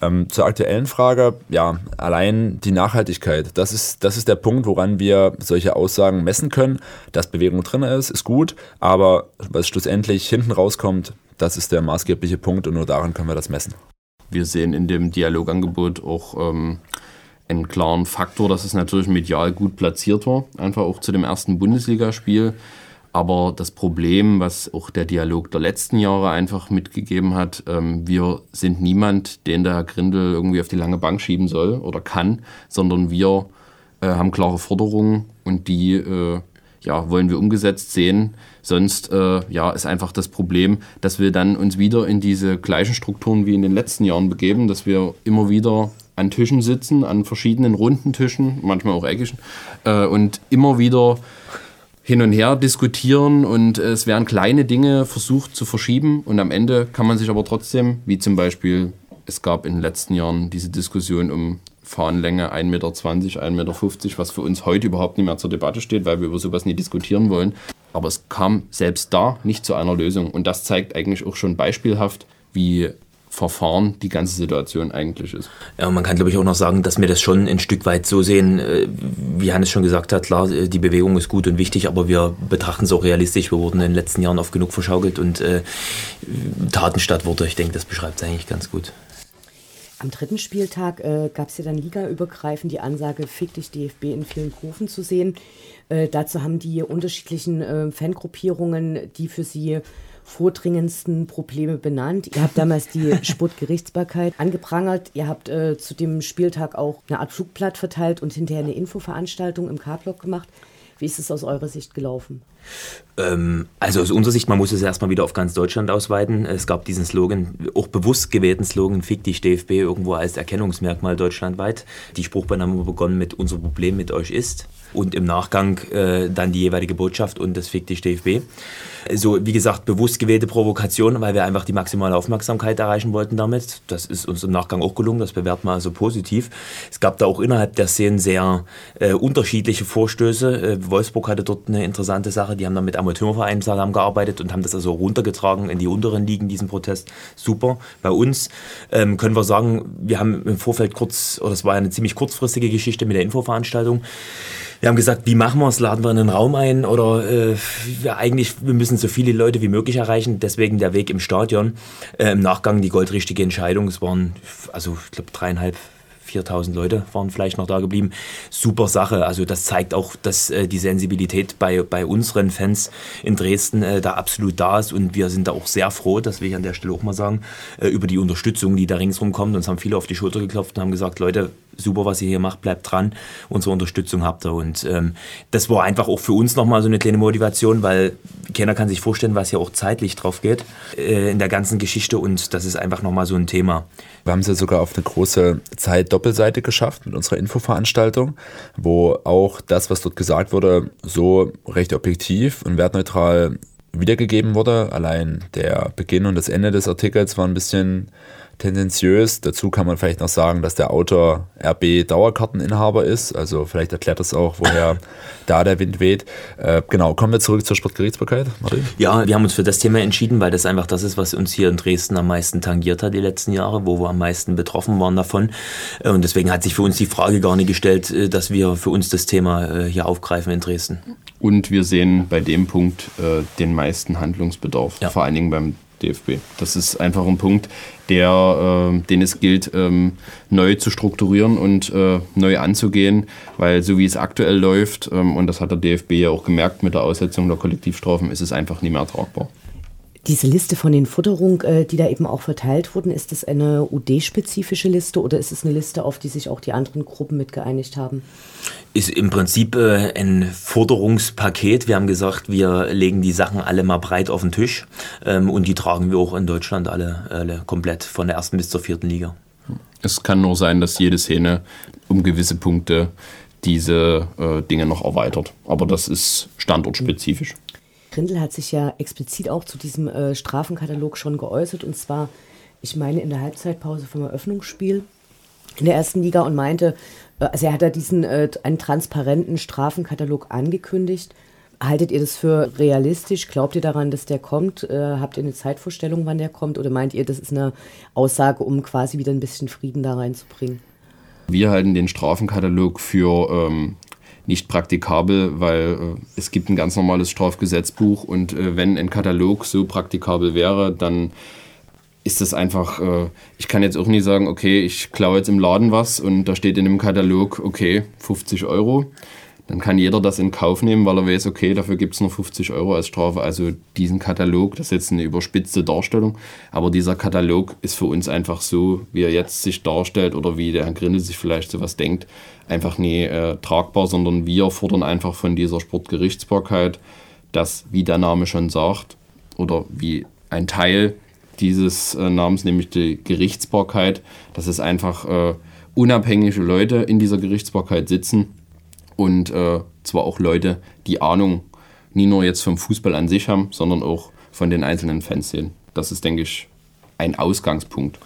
Ähm, zur aktuellen Frage, ja, allein die Nachhaltigkeit, das ist, das ist der Punkt, woran wir solche Aussagen messen können. Dass Bewegung drin ist, ist gut, aber was schlussendlich hinten rauskommt, das ist der maßgebliche Punkt und nur daran können wir das messen. Wir sehen in dem Dialogangebot auch ähm, einen klaren Faktor, dass es natürlich medial gut platziert war, einfach auch zu dem ersten Bundesligaspiel. Aber das Problem, was auch der Dialog der letzten Jahre einfach mitgegeben hat, ähm, wir sind niemand, den der Herr Grindel irgendwie auf die lange Bank schieben soll oder kann, sondern wir äh, haben klare Forderungen und die äh, ja, wollen wir umgesetzt sehen. Sonst äh, ja, ist einfach das Problem, dass wir dann uns wieder in diese gleichen Strukturen wie in den letzten Jahren begeben, dass wir immer wieder an Tischen sitzen, an verschiedenen runden Tischen, manchmal auch eckigen, äh, und immer wieder hin und her diskutieren und es werden kleine Dinge versucht zu verschieben und am Ende kann man sich aber trotzdem, wie zum Beispiel, es gab in den letzten Jahren diese Diskussion um Fahnenlänge 1,20 Meter, 1,50 Meter, was für uns heute überhaupt nicht mehr zur Debatte steht, weil wir über sowas nie diskutieren wollen. Aber es kam selbst da nicht zu einer Lösung. Und das zeigt eigentlich auch schon beispielhaft, wie Verfahren die ganze Situation eigentlich ist. Ja, man kann glaube ich auch noch sagen, dass wir das schon ein Stück weit so sehen, äh, wie Hannes schon gesagt hat, klar, äh, die Bewegung ist gut und wichtig, aber wir betrachten es auch realistisch. Wir wurden in den letzten Jahren oft genug verschaukelt und äh, Taten statt Worte, ich denke, das beschreibt es eigentlich ganz gut. Am dritten Spieltag äh, gab es ja dann ligaübergreifend die Ansage, fick dich DFB in vielen Berufen zu sehen. Äh, dazu haben die unterschiedlichen äh, Fangruppierungen, die für sie vordringendsten Probleme benannt. Ihr habt damals die Sportgerichtsbarkeit angeprangert. Ihr habt äh, zu dem Spieltag auch eine Art Flugblatt verteilt und hinterher eine Infoveranstaltung im K-Block gemacht. Wie ist es aus eurer Sicht gelaufen? Ähm, also aus unserer Sicht, man muss es erstmal wieder auf ganz Deutschland ausweiten. Es gab diesen Slogan, auch bewusst gewählten Slogan, Fick dich DFB, irgendwo als Erkennungsmerkmal deutschlandweit. Die Spruchbahn haben wir begonnen mit Unser Problem mit euch ist und im Nachgang äh, dann die jeweilige Botschaft und das Fick dich DFB. So, wie gesagt, bewusst gewählte Provokation, weil wir einfach die maximale Aufmerksamkeit erreichen wollten damit. Das ist uns im Nachgang auch gelungen, das bewerten wir also positiv. Es gab da auch innerhalb der Szenen sehr äh, unterschiedliche Vorstöße. Äh, Wolfsburg hatte dort eine interessante Sache, die haben dann mit Amateurvereinen zusammengearbeitet und haben das also runtergetragen in die unteren Ligen, diesen Protest. Super. Bei uns ähm, können wir sagen, wir haben im Vorfeld kurz, oder es war eine ziemlich kurzfristige Geschichte mit der Infoveranstaltung. Wir haben gesagt, wie machen wir es? Laden wir in einen Raum ein oder äh, ja, eigentlich, wir müssen so viele Leute wie möglich erreichen, deswegen der Weg im Stadion. Äh, Im Nachgang die goldrichtige Entscheidung. Es waren, also ich glaube, dreieinhalb, 4000 Leute waren vielleicht noch da geblieben. Super Sache. Also das zeigt auch, dass äh, die Sensibilität bei, bei unseren Fans in Dresden äh, da absolut da ist und wir sind da auch sehr froh, das will ich an der Stelle auch mal sagen, äh, über die Unterstützung, die da ringsrum kommt. Uns haben viele auf die Schulter geklopft und haben gesagt, Leute, super, was ihr hier macht, bleibt dran, unsere Unterstützung habt ihr. Und ähm, das war einfach auch für uns nochmal so eine kleine Motivation, weil keiner kann sich vorstellen, was hier auch zeitlich drauf geht äh, in der ganzen Geschichte und das ist einfach nochmal so ein Thema. Wir haben es ja sogar auf eine große Zeit-Doppelseite geschafft mit unserer Infoveranstaltung, wo auch das, was dort gesagt wurde, so recht objektiv und wertneutral wiedergegeben wurde. Allein der Beginn und das Ende des Artikels war ein bisschen tendenziös. Dazu kann man vielleicht noch sagen, dass der Autor RB Dauerkarteninhaber ist. Also vielleicht erklärt das auch, woher da der Wind weht. Äh, genau, kommen wir zurück zur Sportgerichtsbarkeit, Martin? Ja, wir haben uns für das Thema entschieden, weil das einfach das ist, was uns hier in Dresden am meisten tangiert hat die letzten Jahre, wo wir am meisten betroffen waren davon. Äh, und deswegen hat sich für uns die Frage gar nicht gestellt, äh, dass wir für uns das Thema äh, hier aufgreifen in Dresden. Und wir sehen bei dem Punkt äh, den meisten Handlungsbedarf, ja. vor allen Dingen beim DFB. Das ist einfach ein Punkt, der, äh, den es gilt, ähm, neu zu strukturieren und äh, neu anzugehen, weil so wie es aktuell läuft, ähm, und das hat der DFB ja auch gemerkt mit der Aussetzung der Kollektivstrafen, ist es einfach nicht mehr tragbar. Diese Liste von den Futterungen, äh, die da eben auch verteilt wurden, ist das eine UD-spezifische Liste oder ist es eine Liste, auf die sich auch die anderen Gruppen mit geeinigt haben? Ist im Prinzip äh, ein Forderungspaket. Wir haben gesagt, wir legen die Sachen alle mal breit auf den Tisch ähm, und die tragen wir auch in Deutschland alle, alle komplett von der ersten bis zur vierten Liga. Es kann nur sein, dass jede Szene um gewisse Punkte diese äh, Dinge noch erweitert. Aber das ist standortspezifisch. Grindel hat sich ja explizit auch zu diesem äh, Strafenkatalog schon geäußert und zwar, ich meine, in der Halbzeitpause vom Eröffnungsspiel in der ersten Liga und meinte, äh, also er hat da diesen äh, einen transparenten Strafenkatalog angekündigt. Haltet ihr das für realistisch? Glaubt ihr daran, dass der kommt? Äh, habt ihr eine Zeitvorstellung, wann der kommt? Oder meint ihr, das ist eine Aussage, um quasi wieder ein bisschen Frieden da reinzubringen? Wir halten den Strafenkatalog für ähm, nicht praktikabel, weil äh, es gibt ein ganz normales Strafgesetzbuch und äh, wenn ein Katalog so praktikabel wäre, dann ist das einfach, äh, ich kann jetzt auch nie sagen, okay, ich klaue jetzt im Laden was und da steht in dem Katalog, okay, 50 Euro dann kann jeder das in Kauf nehmen, weil er weiß, okay, dafür gibt es nur 50 Euro als Strafe. Also diesen Katalog, das ist jetzt eine überspitzte Darstellung, aber dieser Katalog ist für uns einfach so, wie er jetzt sich darstellt oder wie der Herr Grindel sich vielleicht sowas denkt, einfach nie äh, tragbar, sondern wir fordern einfach von dieser Sportgerichtsbarkeit, dass, wie der Name schon sagt, oder wie ein Teil dieses äh, Namens, nämlich die Gerichtsbarkeit, dass es einfach äh, unabhängige Leute in dieser Gerichtsbarkeit sitzen, und äh, zwar auch Leute, die Ahnung nie nur jetzt vom Fußball an sich haben, sondern auch von den einzelnen Fans sehen. Das ist, denke ich, ein Ausgangspunkt.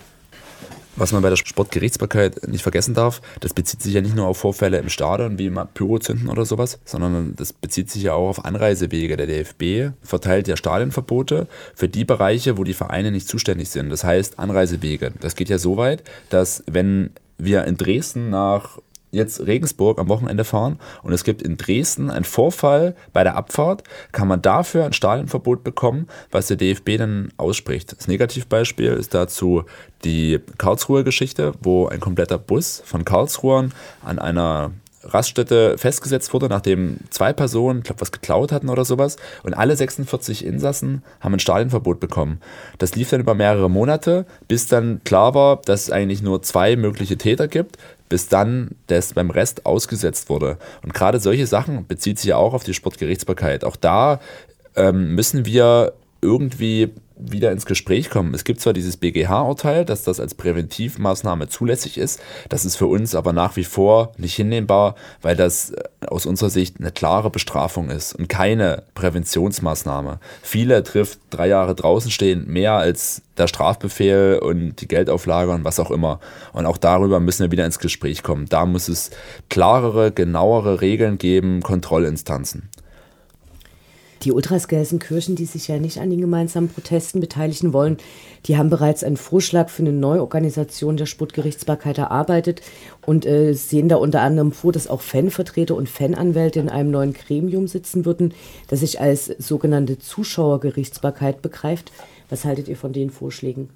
Was man bei der Sportgerichtsbarkeit nicht vergessen darf, das bezieht sich ja nicht nur auf Vorfälle im Stadion wie mal Pyrozünden oder sowas, sondern das bezieht sich ja auch auf Anreisewege. Der DFB verteilt ja Stadionverbote für die Bereiche, wo die Vereine nicht zuständig sind. Das heißt Anreisewege. Das geht ja so weit, dass wenn wir in Dresden nach jetzt Regensburg am Wochenende fahren und es gibt in Dresden einen Vorfall bei der Abfahrt, kann man dafür ein Stadionverbot bekommen, was der DFB dann ausspricht. Das Negativbeispiel ist dazu die Karlsruher Geschichte, wo ein kompletter Bus von Karlsruhern an einer Raststätte festgesetzt wurde, nachdem zwei Personen, ich glaube, was geklaut hatten oder sowas. Und alle 46 Insassen haben ein Stadionverbot bekommen. Das lief dann über mehrere Monate, bis dann klar war, dass es eigentlich nur zwei mögliche Täter gibt, bis dann das beim Rest ausgesetzt wurde. Und gerade solche Sachen bezieht sich ja auch auf die Sportgerichtsbarkeit. Auch da ähm, müssen wir irgendwie wieder ins Gespräch kommen. Es gibt zwar dieses BGH-Urteil, dass das als Präventivmaßnahme zulässig ist, das ist für uns aber nach wie vor nicht hinnehmbar, weil das äh, aus unserer Sicht eine klare Bestrafung ist und keine Präventionsmaßnahme. Viele trifft drei Jahre draußen stehen mehr als der Strafbefehl und die Geldauflage und was auch immer. Und auch darüber müssen wir wieder ins Gespräch kommen. Da muss es klarere, genauere Regeln geben, Kontrollinstanzen. Die Ultras Gelsenkirchen, die sich ja nicht an den gemeinsamen Protesten beteiligen wollen, die haben bereits einen Vorschlag für eine Neuorganisation der Sportgerichtsbarkeit erarbeitet und äh, sehen da unter anderem vor, dass auch Fanvertreter und Fananwälte in einem neuen Gremium sitzen würden, das sich als sogenannte Zuschauergerichtsbarkeit begreift. Was haltet ihr von den Vorschlägen?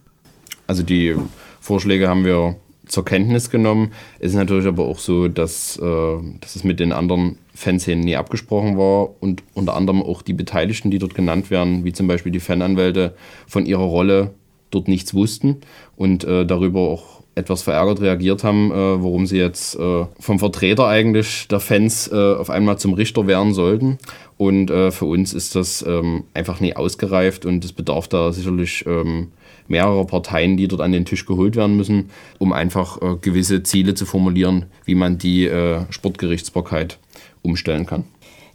Also die Vorschläge haben wir zur Kenntnis genommen. Es ist natürlich aber auch so, dass, äh, dass es mit den anderen Fanszenen nie abgesprochen war und unter anderem auch die Beteiligten, die dort genannt werden, wie zum Beispiel die Fananwälte, von ihrer Rolle dort nichts wussten und äh, darüber auch etwas verärgert reagiert haben, äh, warum sie jetzt äh, vom Vertreter eigentlich der Fans äh, auf einmal zum Richter werden sollten. Und äh, für uns ist das ähm, einfach nie ausgereift und es bedarf da sicherlich ähm, mehrerer Parteien, die dort an den Tisch geholt werden müssen, um einfach äh, gewisse Ziele zu formulieren, wie man die äh, Sportgerichtsbarkeit umstellen kann.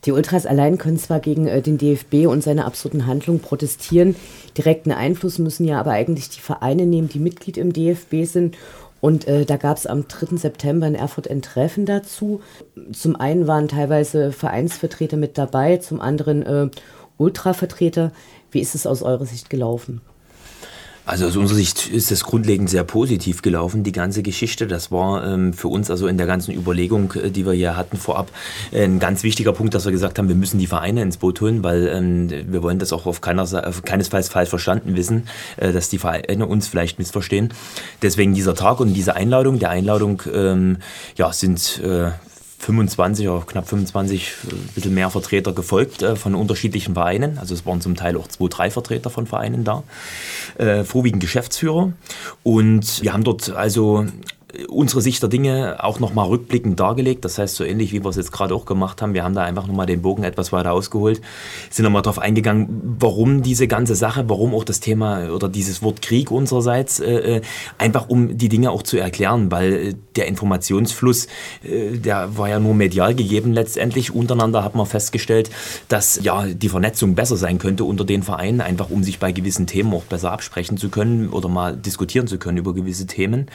Die Ultras allein können zwar gegen äh, den DFB und seine absurden Handlungen protestieren, direkten Einfluss müssen ja aber eigentlich die Vereine nehmen, die Mitglied im DFB sind. Und äh, da gab es am 3. September in Erfurt ein Treffen dazu. Zum einen waren teilweise Vereinsvertreter mit dabei, zum anderen äh, Ultravertreter. Wie ist es aus eurer Sicht gelaufen? Also aus unserer Sicht ist das grundlegend sehr positiv gelaufen, die ganze Geschichte. Das war ähm, für uns also in der ganzen Überlegung, äh, die wir hier hatten vorab, ein ganz wichtiger Punkt, dass wir gesagt haben, wir müssen die Vereine ins Boot holen, weil ähm, wir wollen das auch auf, keiner, auf keinesfalls falsch verstanden wissen, äh, dass die Vereine uns vielleicht missverstehen. Deswegen dieser Tag und diese Einladung. Der Einladung ähm, ja, sind äh, 25 oder knapp 25, ein bisschen mehr Vertreter gefolgt äh, von unterschiedlichen Vereinen. Also es waren zum Teil auch zwei, drei Vertreter von Vereinen da, äh, vorwiegend Geschäftsführer. Und wir haben dort also unsere Sicht der Dinge auch nochmal rückblickend dargelegt. Das heißt, so ähnlich wie wir es jetzt gerade auch gemacht haben, wir haben da einfach nochmal den Bogen etwas weiter ausgeholt, sind nochmal darauf eingegangen, warum diese ganze Sache, warum auch das Thema oder dieses Wort Krieg unsererseits, äh, äh einfach um die Dinge auch zu erklären, weil äh, der Informationsfluss, äh, der war ja nur medial gegeben letztendlich. Untereinander hat man festgestellt, dass ja die Vernetzung besser sein könnte unter den Vereinen, einfach um sich bei gewissen Themen auch besser absprechen zu können oder mal diskutieren zu können über gewisse Themen.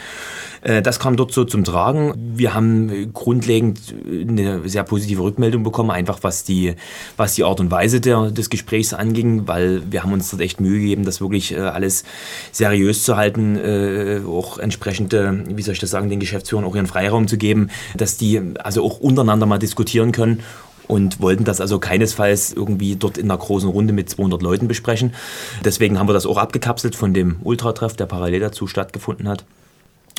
Äh, das kam dort so zum Tragen. Wir haben grundlegend eine sehr positive Rückmeldung bekommen, einfach was die, was die Art und Weise der, des Gesprächs anging, weil wir haben uns dort echt Mühe gegeben, das wirklich äh, alles seriös zu halten, äh, auch entsprechende, wie soll ich das sagen, den Geschäftsführern auch ihren Freiraum zu geben, dass die also auch untereinander mal diskutieren können und wollten das also keinesfalls irgendwie dort in einer großen Runde mit 200 Leuten besprechen. Deswegen haben wir das auch abgekapselt von dem Ultratreff, der parallel dazu stattgefunden hat.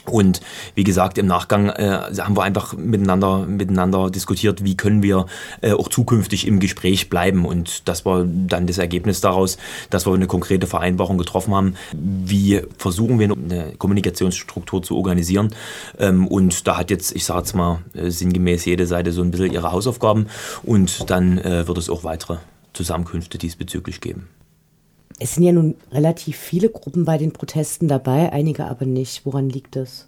Und wie gesagt, im Nachgang äh, haben wir einfach miteinander, miteinander diskutiert, wie können wir äh, auch zukünftig im Gespräch bleiben. Und das war dann das Ergebnis daraus, dass wir eine konkrete Vereinbarung getroffen haben. Wie versuchen wir eine Kommunikationsstruktur zu organisieren? Ähm, und da hat jetzt, ich sage jetzt mal, äh, sinngemäß jede Seite so ein bisschen ihre Hausaufgaben. Und dann äh, wird es auch weitere Zusammenkünfte diesbezüglich geben. Es sind ja nun relativ viele Gruppen bei den Protesten dabei, einige aber nicht. Woran liegt das?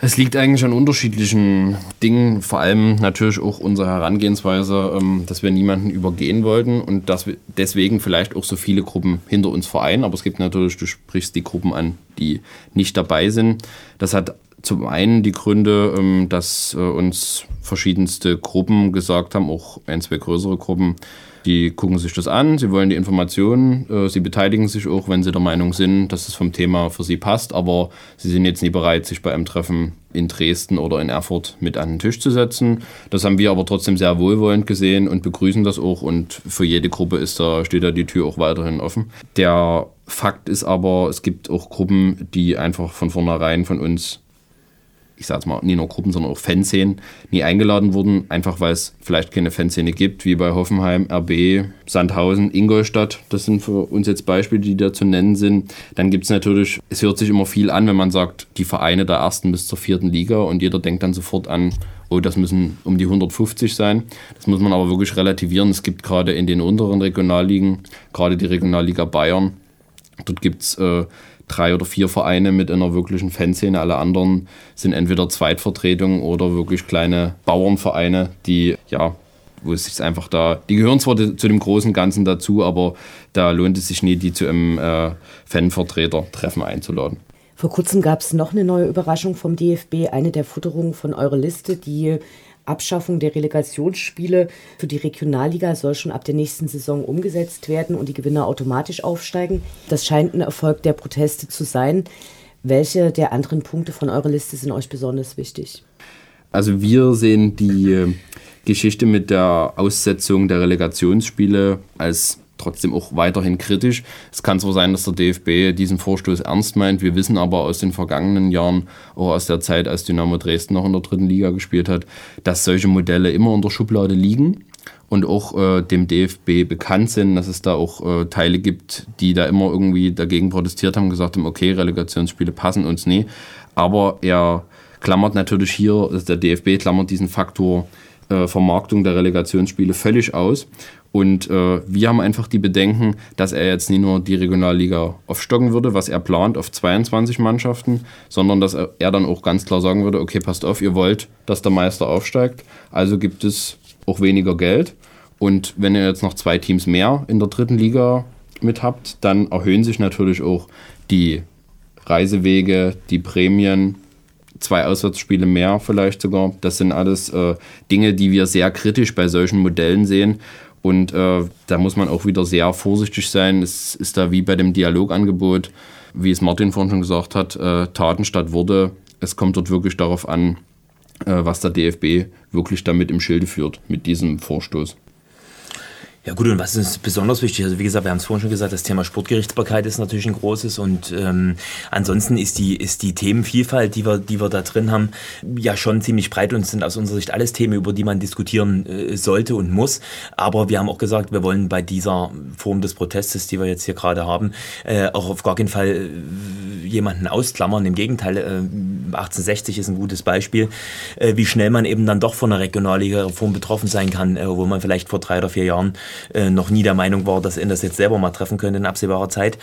Es liegt eigentlich an unterschiedlichen Dingen, vor allem natürlich auch unsere Herangehensweise, ähm, dass wir niemanden übergehen wollten und dass wir deswegen vielleicht auch so viele Gruppen hinter uns vereinen. Aber es gibt natürlich, du sprichst die Gruppen an, die nicht dabei sind. Das hat zum einen die Gründe, ähm, dass äh, uns verschiedenste Gruppen gesagt haben, auch ein, zwei größere Gruppen, die gucken sich das an, sie wollen die Informationen, äh, sie beteiligen sich auch, wenn sie der Meinung sind, dass es vom Thema für sie passt, aber sie sind jetzt nie bereit, sich bei einem Treffen in Dresden oder in Erfurt mit an den Tisch zu setzen. Das haben wir aber trotzdem sehr wohlwollend gesehen und begrüßen das auch und für jede Gruppe ist da, steht da die Tür auch weiterhin offen. Der Fakt ist aber, es gibt auch Gruppen, die einfach von vornherein von uns ich sag's mal, nie nur Gruppen, sondern auch Fanszenen nie eingeladen wurden, einfach weil es vielleicht keine Fanszene gibt, wie bei Hoffenheim, RB, Sandhausen, Ingolstadt. Das sind für uns jetzt Beispiele, die da zu nennen sind. Dann gibt es natürlich, es hört sich immer viel an, wenn man sagt, die Vereine der ersten bis zur vierten Liga und jeder denkt dann sofort an, oh, das müssen um die 150 sein. Das muss man aber wirklich relativieren. Es gibt gerade in den unteren Regionalligen, gerade die Regionalliga Bayern, dort gibt es äh, drei oder vier Vereine mit einer wirklichen Fanszene. Alle anderen sind entweder Zweitvertretungen oder wirklich kleine Bauernvereine, die ja wo es sich einfach da, die gehören zwar zu dem großen Ganzen dazu, aber da lohnt es sich nie, die zu einem äh, Fanvertreter-Treffen einzuladen. Vor kurzem gab es noch eine neue Überraschung vom DFB, eine der Futterungen von eurer Liste, die Abschaffung der Relegationsspiele für die Regionalliga soll schon ab der nächsten Saison umgesetzt werden und die Gewinner automatisch aufsteigen. Das scheint ein Erfolg der Proteste zu sein. Welche der anderen Punkte von eurer Liste sind euch besonders wichtig? Also wir sehen die Geschichte mit der Aussetzung der Relegationsspiele als trotzdem auch weiterhin kritisch. Es kann zwar sein, dass der DFB diesen Vorstoß ernst meint, wir wissen aber aus den vergangenen Jahren, auch aus der Zeit, als Dynamo Dresden noch in der dritten Liga gespielt hat, dass solche Modelle immer in der Schublade liegen und auch äh, dem DFB bekannt sind, dass es da auch äh, Teile gibt, die da immer irgendwie dagegen protestiert haben, gesagt haben, okay, Relegationsspiele passen uns nie. Aber er klammert natürlich hier, also der DFB klammert diesen Faktor äh, Vermarktung der Relegationsspiele völlig aus. Und äh, wir haben einfach die Bedenken, dass er jetzt nicht nur die Regionalliga aufstocken würde, was er plant, auf 22 Mannschaften, sondern dass er, dann auch ganz klar sagen würde, okay, passt auf, ihr wollt, dass der Meister aufsteigt, also gibt es auch weniger Geld. Und wenn ihr jetzt noch zwei Teams mehr in der dritten Liga mit habt, dann erhöhen sich natürlich auch die Reisewege, die Prämien, zwei Auswärtsspiele mehr vielleicht sogar. Das sind alles äh, Dinge, die wir sehr kritisch bei solchen Modellen sehen. Und äh, da muss man auch wieder sehr vorsichtig sein. Es ist da wie bei dem Dialogangebot, wie es Martin vorhin schon gesagt hat, äh, Taten statt Worte. Es kommt dort wirklich darauf an, äh, was der DFB wirklich damit im Schilde führt, mit diesem Vorstoß. Ja gut, und was ist besonders wichtig? Also wie gesagt, wir haben es vorhin schon gesagt, das Thema Sportgerichtsbarkeit ist natürlich ein großes und ähm, ansonsten ist die, ist die Themenvielfalt, die wir, die wir da drin haben, ja schon ziemlich breit und sind aus unserer Sicht alles Themen, über die man diskutieren äh, sollte und muss. Aber wir haben auch gesagt, wir wollen bei dieser Form des Protestes, die wir jetzt hier gerade haben, äh, auch auf gar keinen Fall äh, jemanden ausklammern. Im Gegenteil, äh, 1860 ist ein gutes Beispiel, äh, wie schnell man eben dann doch von einer Regionalliga-Reform betroffen sein kann, äh, wo man vielleicht vor drei oder vier Jahren äh, noch nie der Meinung war, dass ihn das jetzt selber mal treffen könnte in absehbarer Zeit.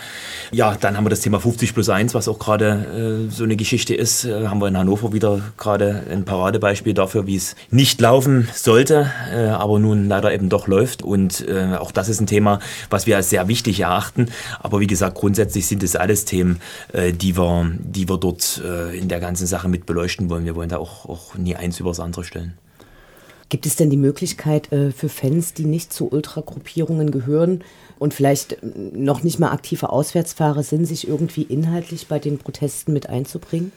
Ja, dann haben wir das Thema 50 plus 1, was auch gerade äh, so eine Geschichte ist. Äh, haben wir in Hannover wieder gerade ein Paradebeispiel dafür, wie es nicht laufen sollte, äh, aber nun leider eben doch läuft. Und äh, auch das ist ein Thema, was wir als sehr wichtig erachten. Aber wie gesagt, grundsätzlich sind es alles Themen, die, wir, die wir dort in der ganzen Sache mit beleuchten wollen. Wir wollen da auch, auch nie eins über das andere stellen. Gibt es denn die Möglichkeit äh, für Fans, die nicht zu Ultragruppierungen gehören und vielleicht äh, noch nicht mal aktive Auswärtsfahrer sind, sich irgendwie inhaltlich bei den Protesten mit einzubringen?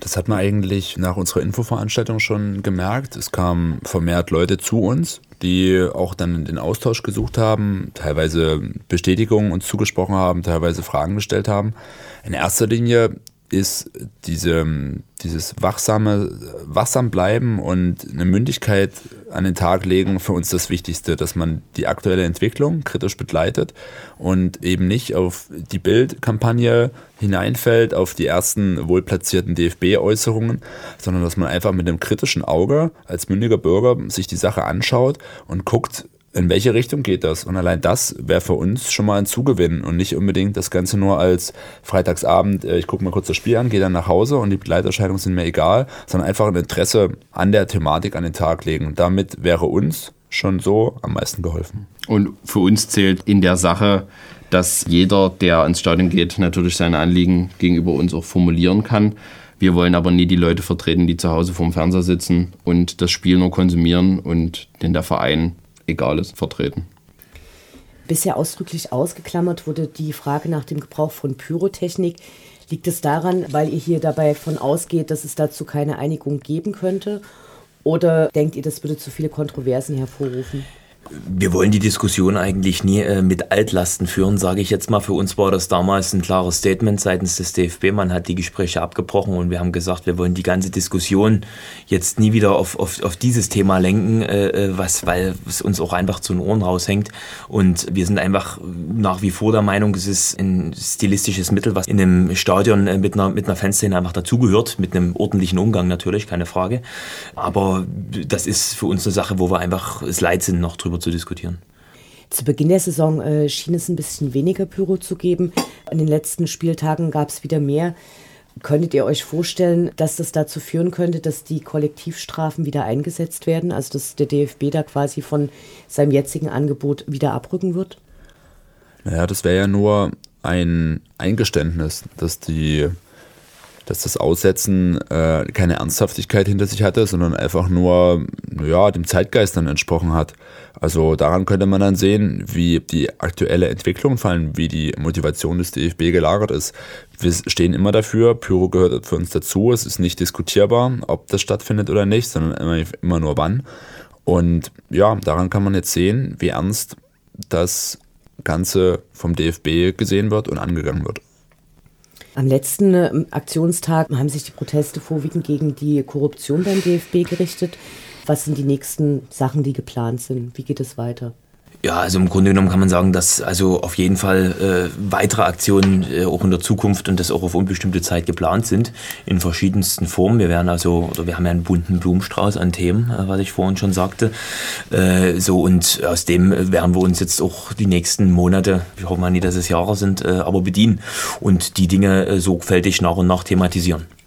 Das hat man eigentlich nach unserer Infoveranstaltung schon gemerkt. Es kamen vermehrt Leute zu uns, die auch dann den Austausch gesucht haben, teilweise Bestätigungen uns zugesprochen haben, teilweise Fragen gestellt haben. In erster Linie ist diese, dieses wachsame, wachsam bleiben und eine Mündigkeit an den Tag legen für uns das Wichtigste, dass man die aktuelle Entwicklung kritisch begleitet und eben nicht auf die Bildkampagne hineinfällt, auf die ersten wohlplatzierten DFB-Äußerungen, sondern dass man einfach mit einem kritischen Auge als mündiger Bürger sich die Sache anschaut und guckt, in welche Richtung geht das? Und allein das wäre für uns schon mal ein Zugewinn und nicht unbedingt das Ganze nur als Freitagsabend, äh, ich gucke mal kurz das Spiel an, gehe dann nach Hause und die Begleiterscheinungen sind mir egal, sondern einfach ein Interesse an der Thematik an den Tag legen. Und damit wäre uns schon so am meisten geholfen. Und für uns zählt in der Sache, dass jeder, der ins Stadion geht, natürlich seine Anliegen gegenüber uns auch formulieren kann. Wir wollen aber nie die Leute vertreten, die zu Hause vorm Fernseher sitzen und das Spiel nur konsumieren und den der Verein Egales vertreten. Bisher ausdrücklich ausgeklammert wurde die Frage nach dem Gebrauch von Pyrotechnik. Liegt es daran, weil ihr hier dabei von ausgeht, dass es dazu keine Einigung geben könnte? Oder denkt ihr, das würde zu viele Kontroversen hervorrufen? Wir wollen die Diskussion eigentlich nie äh, mit Altlasten führen, sage ich jetzt mal. Für uns war das damals ein klares Statement seitens des DFB. Man hat die Gespräche abgebrochen und wir haben gesagt, wir wollen die ganze Diskussion jetzt nie wieder auf, auf, auf dieses Thema lenken, äh, äh was, weil es uns auch einfach zu den Ohren raushängt. Und wir sind einfach nach wie vor der Meinung, es ist ein stilistisches Mittel, was in einem Stadion äh, mit einer, mit einer Fanszene einfach dazugehört, mit einem ordentlichen Umgang natürlich, keine Frage. Aber das ist für uns eine Sache, wo wir einfach es leid sind, noch drüber zu diskutieren. Zu Beginn der Saison äh, schien es ein bisschen weniger Pyro zu geben. An den letzten Spieltagen gab es wieder mehr. Könntet ihr euch vorstellen, dass das dazu führen könnte, dass die Kollektivstrafen wieder eingesetzt werden? Also dass der DFB da quasi von seinem jetzigen Angebot wieder abrücken wird? Naja, das wäre ja nur ein Eingeständnis, dass die dass das Aussetzen äh, keine Ernsthaftigkeit hinter sich hatte, sondern einfach nur ja, dem Zeitgeist dann entsprochen hat. Also daran könnte man dann sehen, wie die aktuelle Entwicklung, vor allem wie die Motivation des DFB gelagert ist. Wir stehen immer dafür, Pyro gehört für uns dazu, es ist nicht diskutierbar, ob das stattfindet oder nicht, sondern immer, immer nur wann. Und ja, daran kann man jetzt sehen, wie ernst das Ganze vom DFB gesehen wird und angegangen wird. Am letzten äh, Aktionstag haben sich die Proteste vorwiegend gegen die Korruption beim DFB gerichtet. Was sind die nächsten Sachen, die geplant sind? Wie geht es weiter? Ja, also im Grunde genommen kann man sagen, dass also auf jeden Fall äh, weitere Aktionen äh, auch in der Zukunft und das auch auf unbestimmte Zeit geplant sind, in verschiedensten Formen. Wir werden also, oder wir haben ja einen bunten Blumenstrauß an Themen, äh, was ich vorhin schon sagte. Äh, so und aus dem werden wir uns jetzt auch die nächsten Monate, wir hoffen mal nie, dass es Jahre sind, äh, aber bedienen und die Dinge äh, sorgfältig nach und nach thematisieren.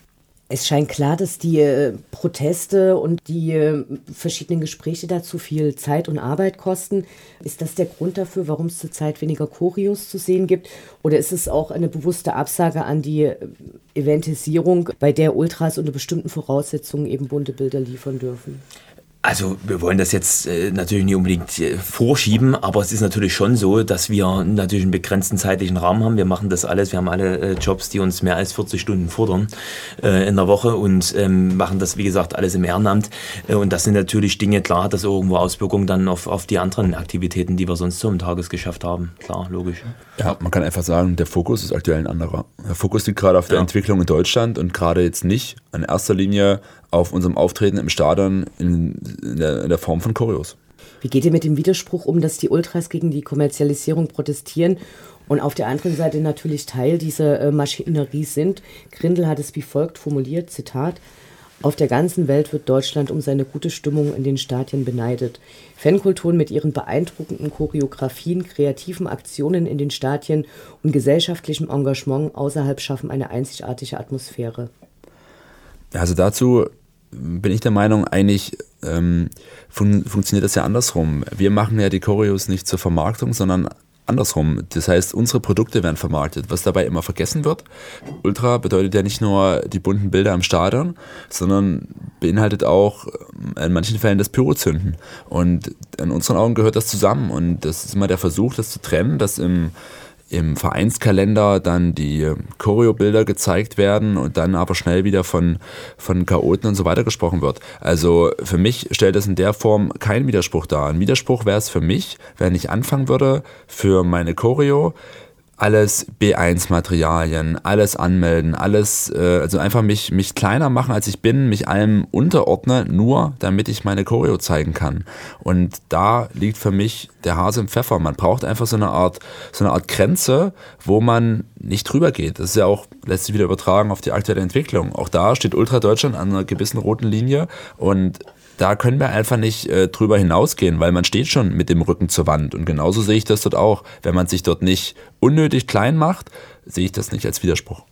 Es scheint klar, dass die äh, Proteste und die äh, verschiedenen Gespräche dazu viel Zeit und Arbeit kosten. Ist das der Grund dafür, warum es zurzeit weniger Choreos zu sehen gibt? Oder ist es auch eine bewusste Absage an die äh, Eventisierung, bei der Ultras unter bestimmten Voraussetzungen eben bunte Bilder liefern dürfen? Also wir wollen das jetzt äh, natürlich nicht unbedingt äh, vorschieben, aber es ist natürlich schon so, dass wir natürlich einen begrenzten zeitlichen Rahmen haben. Wir machen das alles, wir haben alle äh, Jobs, die uns mehr als 40 Stunden fordern in der Woche und ähm, machen das, wie gesagt, alles im Ehrenamt. Und das sind natürlich Dinge, klar hat das irgendwo Auswirkungen dann auf, auf die anderen Aktivitäten, die wir sonst so im Tagesgeschäft haben. Klar, logisch. Ja, man kann einfach sagen, der Fokus ist aktuell ein anderer. Der Fokus liegt gerade auf der ja. Entwicklung in Deutschland und gerade jetzt nicht in erster Linie auf unserem Auftreten im Stadion in, in, der, in der Form von Choreos. Wie geht ihr mit dem Widerspruch um, dass die Ultras gegen die Kommerzialisierung protestieren und auf der anderen Seite natürlich Teil dieser äh, Maschinerie sind? Grindel hat es wie folgt formuliert, Zitat, auf der ganzen Welt wird Deutschland um seine gute Stimmung in den Stadien beneidet. Fankulturen mit ihren beeindruckenden Choreografien, kreativen Aktionen in den Stadien und gesellschaftlichem Engagement außerhalb schaffen eine einzigartige Atmosphäre. Also dazu bin ich der Meinung, eigentlich ähm, fun funktioniert das ja andersrum. Wir machen ja die Choreos nicht zur Vermarktung, sondern andersrum. Das heißt, unsere Produkte werden vermarktet. Was dabei immer vergessen wird, Ultra bedeutet ja nicht nur die bunten Bilder am Stadion, sondern beinhaltet auch äh, in manchen Fällen das Pyrozünden. Und in unseren Augen gehört das zusammen. Und das ist immer der Versuch, das zu trennen, dass im im Vereinskalender dann die Choreobilder gezeigt werden und dann aber schnell wieder von, von Chaoten und so weiter gesprochen wird. Also für mich stellt das in der Form keinen Widerspruch dar. Ein Widerspruch wäre es für mich, wenn ich anfangen würde, für meine Choreo alles B1-Materialien, alles anmelden, alles, äh, also einfach mich, mich kleiner machen, als ich bin, mich allem unterordne, nur damit ich meine Choreo zeigen kann. Und da liegt für mich der Hase im Pfeffer. Man braucht einfach so eine Art, so eine Art Grenze, wo man nicht drüber geht. Das ist ja auch, lässt sich wieder übertragen auf die aktuelle Entwicklung. Auch da steht Ultra Deutschland an einer gewissen roten Linie und da können wir einfach nicht äh, drüber hinausgehen, weil man steht schon mit dem Rücken zur Wand. Und genauso sehe ich das dort auch. Wenn man sich dort nicht unnötig klein macht, sehe ich das nicht als Widerspruch.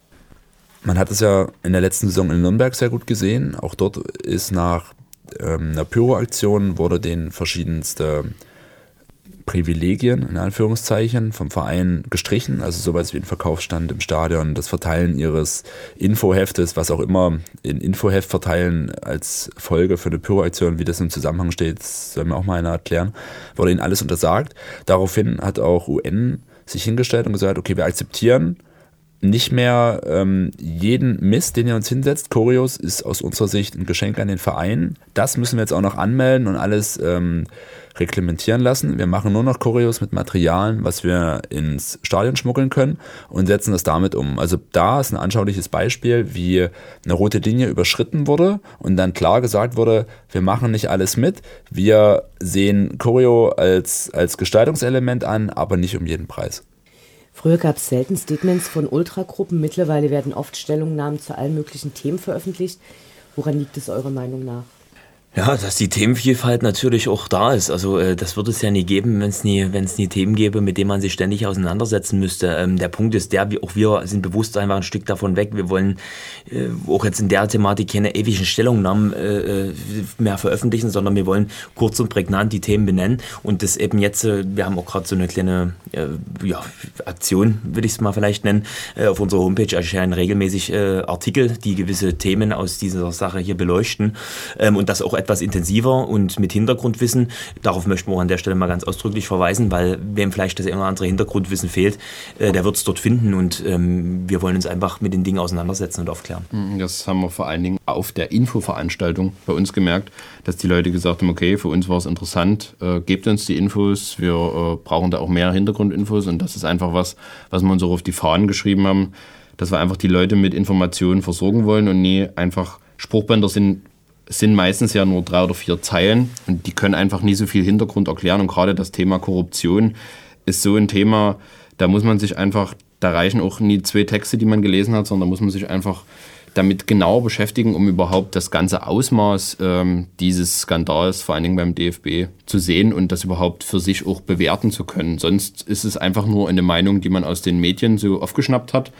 Man hat es ja in der letzten Saison in Nürnberg sehr gut gesehen. Auch dort ist nach ähm, einer Pyro-Aktion wurde den verschiedenste Privilegien, in Anführungszeichen, vom Verein gestrichen. Also sowas wie ein Verkaufsstand im Stadion, das Verteilen ihres Infoheftes, was auch immer in Infoheft verteilen als Folge für eine Pyroaktion, wie das im Zusammenhang steht, soll mir auch mal einer erklären, wurde ihnen alles untersagt. Daraufhin hat auch UN sich hingestellt und gesagt, okay, wir akzeptieren nicht mehr ähm, jeden Mist, den ihr uns hinsetzt. Choreos ist aus unserer Sicht ein Geschenk an den Verein. Das müssen wir jetzt auch noch anmelden und alles ähm, reglementieren lassen. Wir machen nur noch Choreos mit Materialien, was wir ins Stadion schmuggeln können und setzen das damit um. Also da ist ein anschauliches Beispiel, wie eine rote Linie überschritten wurde und dann klar gesagt wurde, wir machen nicht alles mit. Wir sehen Choreo als, als Gestaltungselement an, aber nicht um jeden Preis. Früher gab es selten Statements von Ultragruppen. Mittlerweile werden oft Stellungnahmen zu allen möglichen Themen veröffentlicht. Woran liegt es eurer Meinung nach? Ja, dass die Themenvielfalt natürlich auch da ist. Also äh, das würde es ja nie geben, wenn es nie, nie Themen gäbe, mit denen man sich ständig auseinandersetzen müsste. Ähm, der Punkt ist der, auch wir sind bewusst einfach ein Stück davon weg. Wir wollen äh, auch jetzt in der Thematik keine ewigen Stellungnahmen äh, äh mehr veröffentlichen, sondern wir wollen kurz und prägnant die Themen benennen und das eben jetzt, äh, wir haben auch gerade so eine kleine äh, ja, Aktion, würde ich es mal vielleicht nennen. Auf unserer Homepage erscheinen regelmäßig Artikel, die gewisse Themen aus dieser Sache hier beleuchten ähm, und das auch etwas intensiver und mit Hintergrundwissen. Darauf möchten wir auch an der Stelle mal ganz ausdrücklich verweisen, weil wem vielleicht das eine andere Hintergrundwissen fehlt, äh, der wird es dort finden und ähm, wir wollen uns einfach mit den Dingen auseinandersetzen und aufklären. Mhm, das haben wir vor allen Dingen auf der Infoveranstaltung bei uns gemerkt, dass die Leute gesagt haben, okay, für uns war es interessant, äh, gebt uns die Infos, wir äh, brauchen da auch mehr Hintergrundinfos und das ist einfach was, was wir uns auch auf die Fahnen geschrieben haben, dass wir einfach die Leute mit Informationen versorgen wollen und nie einfach Spruchbänder sind sind meistens ja nur drei oder vier Zeilen und die können einfach nie so viel Hintergrund erklären. Und gerade das Thema Korruption ist so ein Thema, da muss man sich einfach, da reichen auch nie zwei Texte, die man gelesen hat, sondern da muss man sich einfach damit genauer beschäftigen, um überhaupt das ganze Ausmaß ähm, dieses Skandals, vor allen Dingen beim DFB, zu sehen und das überhaupt für sich auch bewerten zu können. Sonst ist es einfach nur eine Meinung, die man aus den Medien so aufgeschnappt hat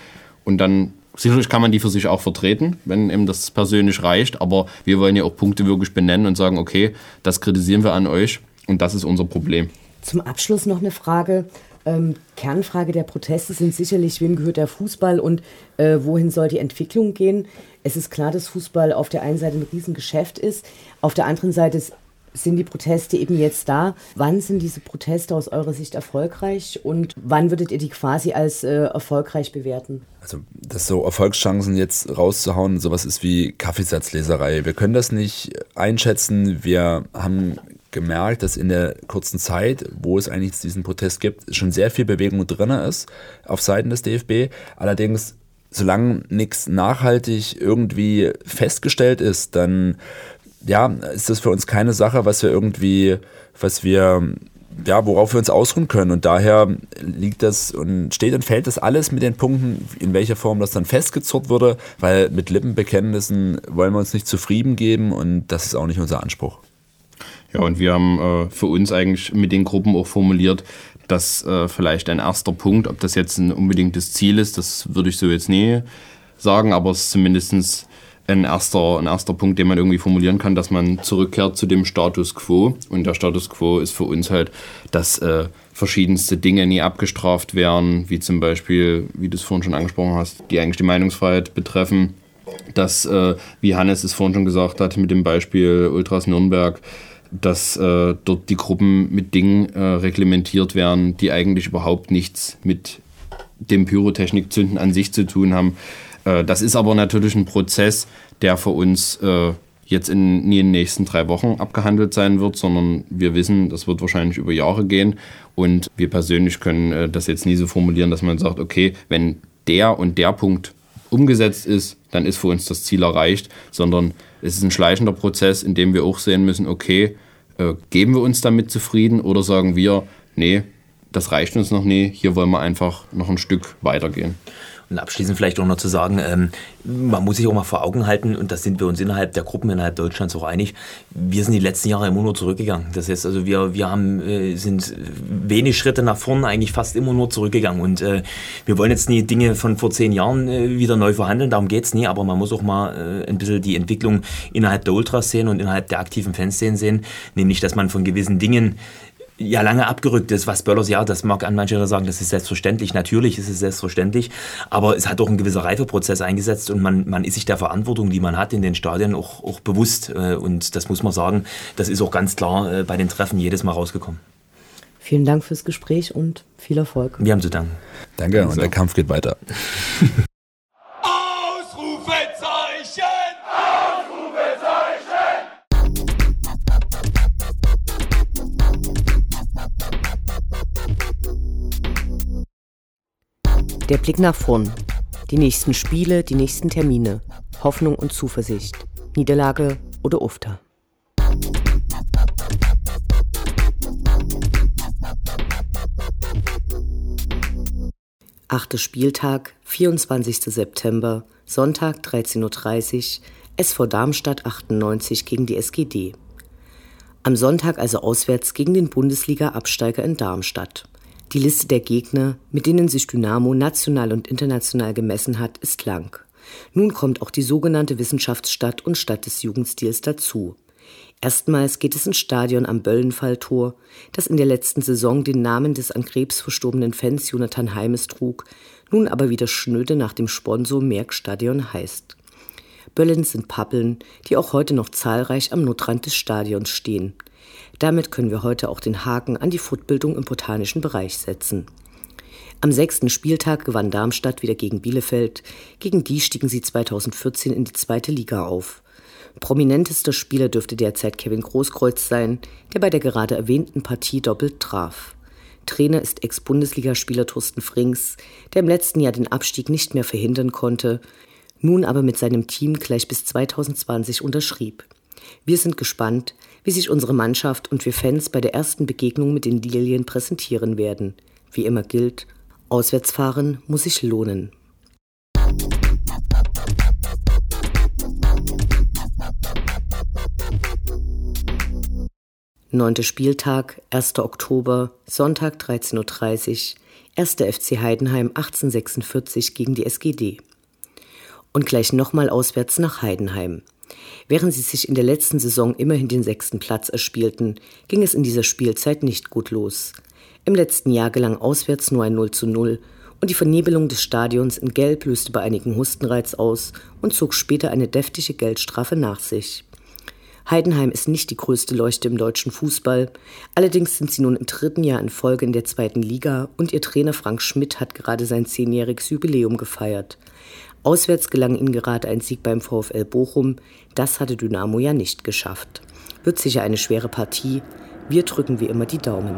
und dann Sicherlich kann man die für sich auch vertreten, wenn eben das persönlich reicht, aber wir wollen ja auch Punkte wirklich benennen und sagen, okay, das kritisieren wir an euch und das ist unser Problem. Zum Abschluss noch eine Frage. Ähm, Kernfrage der Proteste sind sicherlich, wem gehört der Fußball und äh, wohin soll die Entwicklung gehen? Es ist klar, dass Fußball auf der einen Seite ein Riesengeschäft ist, auf der anderen Seite ist sind die Proteste eben jetzt da. Wann sind diese Proteste aus eurer Sicht erfolgreich und wann würdet ihr die quasi als äh, erfolgreich bewerten? Also, das so Erfolgschancen jetzt rauszuhauen, sowas ist wie Kaffeesatzleserei. Wir können das nicht einschätzen. Wir haben gemerkt, dass in der kurzen Zeit, wo es eigentlich diesen Protest gibt, schon sehr viel Bewegung drin ist auf Seiten des DFB. Allerdings solange nichts nachhaltig irgendwie festgestellt ist, dann ja, ist das für uns keine Sache, was wir irgendwie, was wir, ja, worauf wir uns ausruhen können. Und daher liegt das und steht und fällt das alles mit den Punkten, in welcher Form das dann festgezurrt wurde, weil mit Lippenbekenntnissen wollen wir uns nicht zufrieden geben und das ist auch nicht unser Anspruch. Ja, und wir haben äh, für uns eigentlich mit den Gruppen auch formuliert, dass äh, vielleicht ein erster Punkt, ob das jetzt ein unbedingtes Ziel ist, das würde ich so jetzt nie sagen, aber es ist zumindest ein erster, ein erster Punkt, den man irgendwie formulieren kann, dass man zurückkehrt zu dem Status quo. Und der Status quo ist für uns halt, dass äh, verschiedenste Dinge nie abgestraft werden, wie zum Beispiel, wie du es vorhin schon angesprochen hast, die eigentlich die Meinungsfreiheit betreffen. Dass, äh, wie Hannes es vorhin schon gesagt hat, mit dem Beispiel Ultras Nürnberg, dass äh, dort die Gruppen mit Dingen äh, reglementiert werden, die eigentlich überhaupt nichts mit dem Pyrotechnikzünden an sich zu tun haben. Äh, das ist aber natürlich ein Prozess, der für uns äh, jetzt in, nie in den nächsten drei Wochen abgehandelt sein wird, sondern wir wissen, das wird wahrscheinlich über Jahre gehen. Und wir persönlich können äh, das jetzt nie so formulieren, dass man sagt, okay, wenn der und der Punkt umgesetzt ist, dann ist für uns das Ziel erreicht, sondern es ist ein schleichender Prozess, in dem wir auch sehen müssen, okay, geben wir uns damit zufrieden oder sagen wir, nee, das reicht uns noch nie, hier wollen wir einfach noch ein Stück weitergehen. Und abschließend vielleicht auch noch zu sagen, ähm, man muss sich auch mal vor Augen halten, und das sind wir uns innerhalb der Gruppen innerhalb Deutschlands auch einig, wir sind die letzten Jahre immer nur zurückgegangen. Das heißt also, wir, wir haben, äh, sind wenig Schritte nach vorne, eigentlich fast immer nur zurückgegangen. Und äh, wir wollen jetzt nie Dinge von vor zehn Jahren äh, wieder neu verhandeln, darum geht's nie, aber man muss auch mal äh, ein bisschen die Entwicklung innerhalb der Ultras sehen und innerhalb der aktiven Fanszenen sehen, nämlich dass man von gewissen Dingen ja lange abgerückt ist, was Böllers, ja, das mag an mancher sagen, das ist selbstverständlich, natürlich ist es selbstverständlich, aber es hat auch ein gewisser Reifeprozess eingesetzt und man, man ist sich der Verantwortung, die man hat in den Stadien auch, auch bewusst äh, und das muss man sagen, das ist auch ganz klar äh, bei den Treffen jedes Mal rausgekommen. Vielen Dank fürs Gespräch und viel Erfolg. Wir haben zu danken. Danke und der Kampf geht weiter. Der Blick nach vorn. Die nächsten Spiele, die nächsten Termine. Hoffnung und Zuversicht. Niederlage oder Ufter. Achter Spieltag, 24. September, Sonntag 13.30 Uhr, SV Darmstadt 98 gegen die SGD. Am Sonntag also auswärts gegen den Bundesliga-Absteiger in Darmstadt. Die Liste der Gegner, mit denen sich Dynamo national und international gemessen hat, ist lang. Nun kommt auch die sogenannte Wissenschaftsstadt und Stadt des Jugendstils dazu. Erstmals geht es ins Stadion am Böllenfalltor, das in der letzten Saison den Namen des an Krebs verstorbenen Fans Jonathan Heimes trug, nun aber wieder schnöde nach dem Sponsor Merckstadion heißt. Böllen sind Pappeln, die auch heute noch zahlreich am Notrand des Stadions stehen. Damit können wir heute auch den Haken an die Footbildung im botanischen Bereich setzen. Am sechsten Spieltag gewann Darmstadt wieder gegen Bielefeld. Gegen die stiegen sie 2014 in die zweite Liga auf. Prominentester Spieler dürfte derzeit Kevin Großkreuz sein, der bei der gerade erwähnten Partie doppelt traf. Trainer ist Ex-Bundesligaspieler Thorsten Frings, der im letzten Jahr den Abstieg nicht mehr verhindern konnte, nun aber mit seinem Team gleich bis 2020 unterschrieb. Wir sind gespannt, wie sich unsere Mannschaft und wir Fans bei der ersten Begegnung mit den Lilien präsentieren werden. Wie immer gilt, Auswärtsfahren muss sich lohnen. Neunter Spieltag, 1. Oktober, Sonntag 13.30 Uhr, 1. FC Heidenheim 1846 gegen die SGD. Und gleich nochmal auswärts nach Heidenheim. Während sie sich in der letzten Saison immerhin den sechsten Platz erspielten, ging es in dieser Spielzeit nicht gut los. Im letzten Jahr gelang auswärts nur ein 0 zu 0 und die Vernebelung des Stadions in Gelb löste bei einigen Hustenreiz aus und zog später eine deftige Geldstrafe nach sich. Heidenheim ist nicht die größte Leuchte im deutschen Fußball. Allerdings sind sie nun im dritten Jahr in Folge in der zweiten Liga und ihr Trainer Frank Schmidt hat gerade sein zehnjähriges Jubiläum gefeiert. Auswärts gelang ihnen gerade ein Sieg beim VfL Bochum. Das hatte Dynamo ja nicht geschafft. Wird sicher eine schwere Partie. Wir drücken wie immer die Daumen.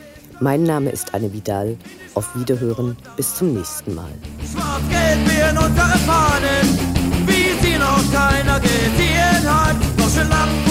Mein Name ist Anne Vidal. Auf Wiederhören. Bis zum nächsten Mal. Schwarz-Gelb werden unsere Fahnen, wie sie noch keiner gesehen hat. Deutsche Lampen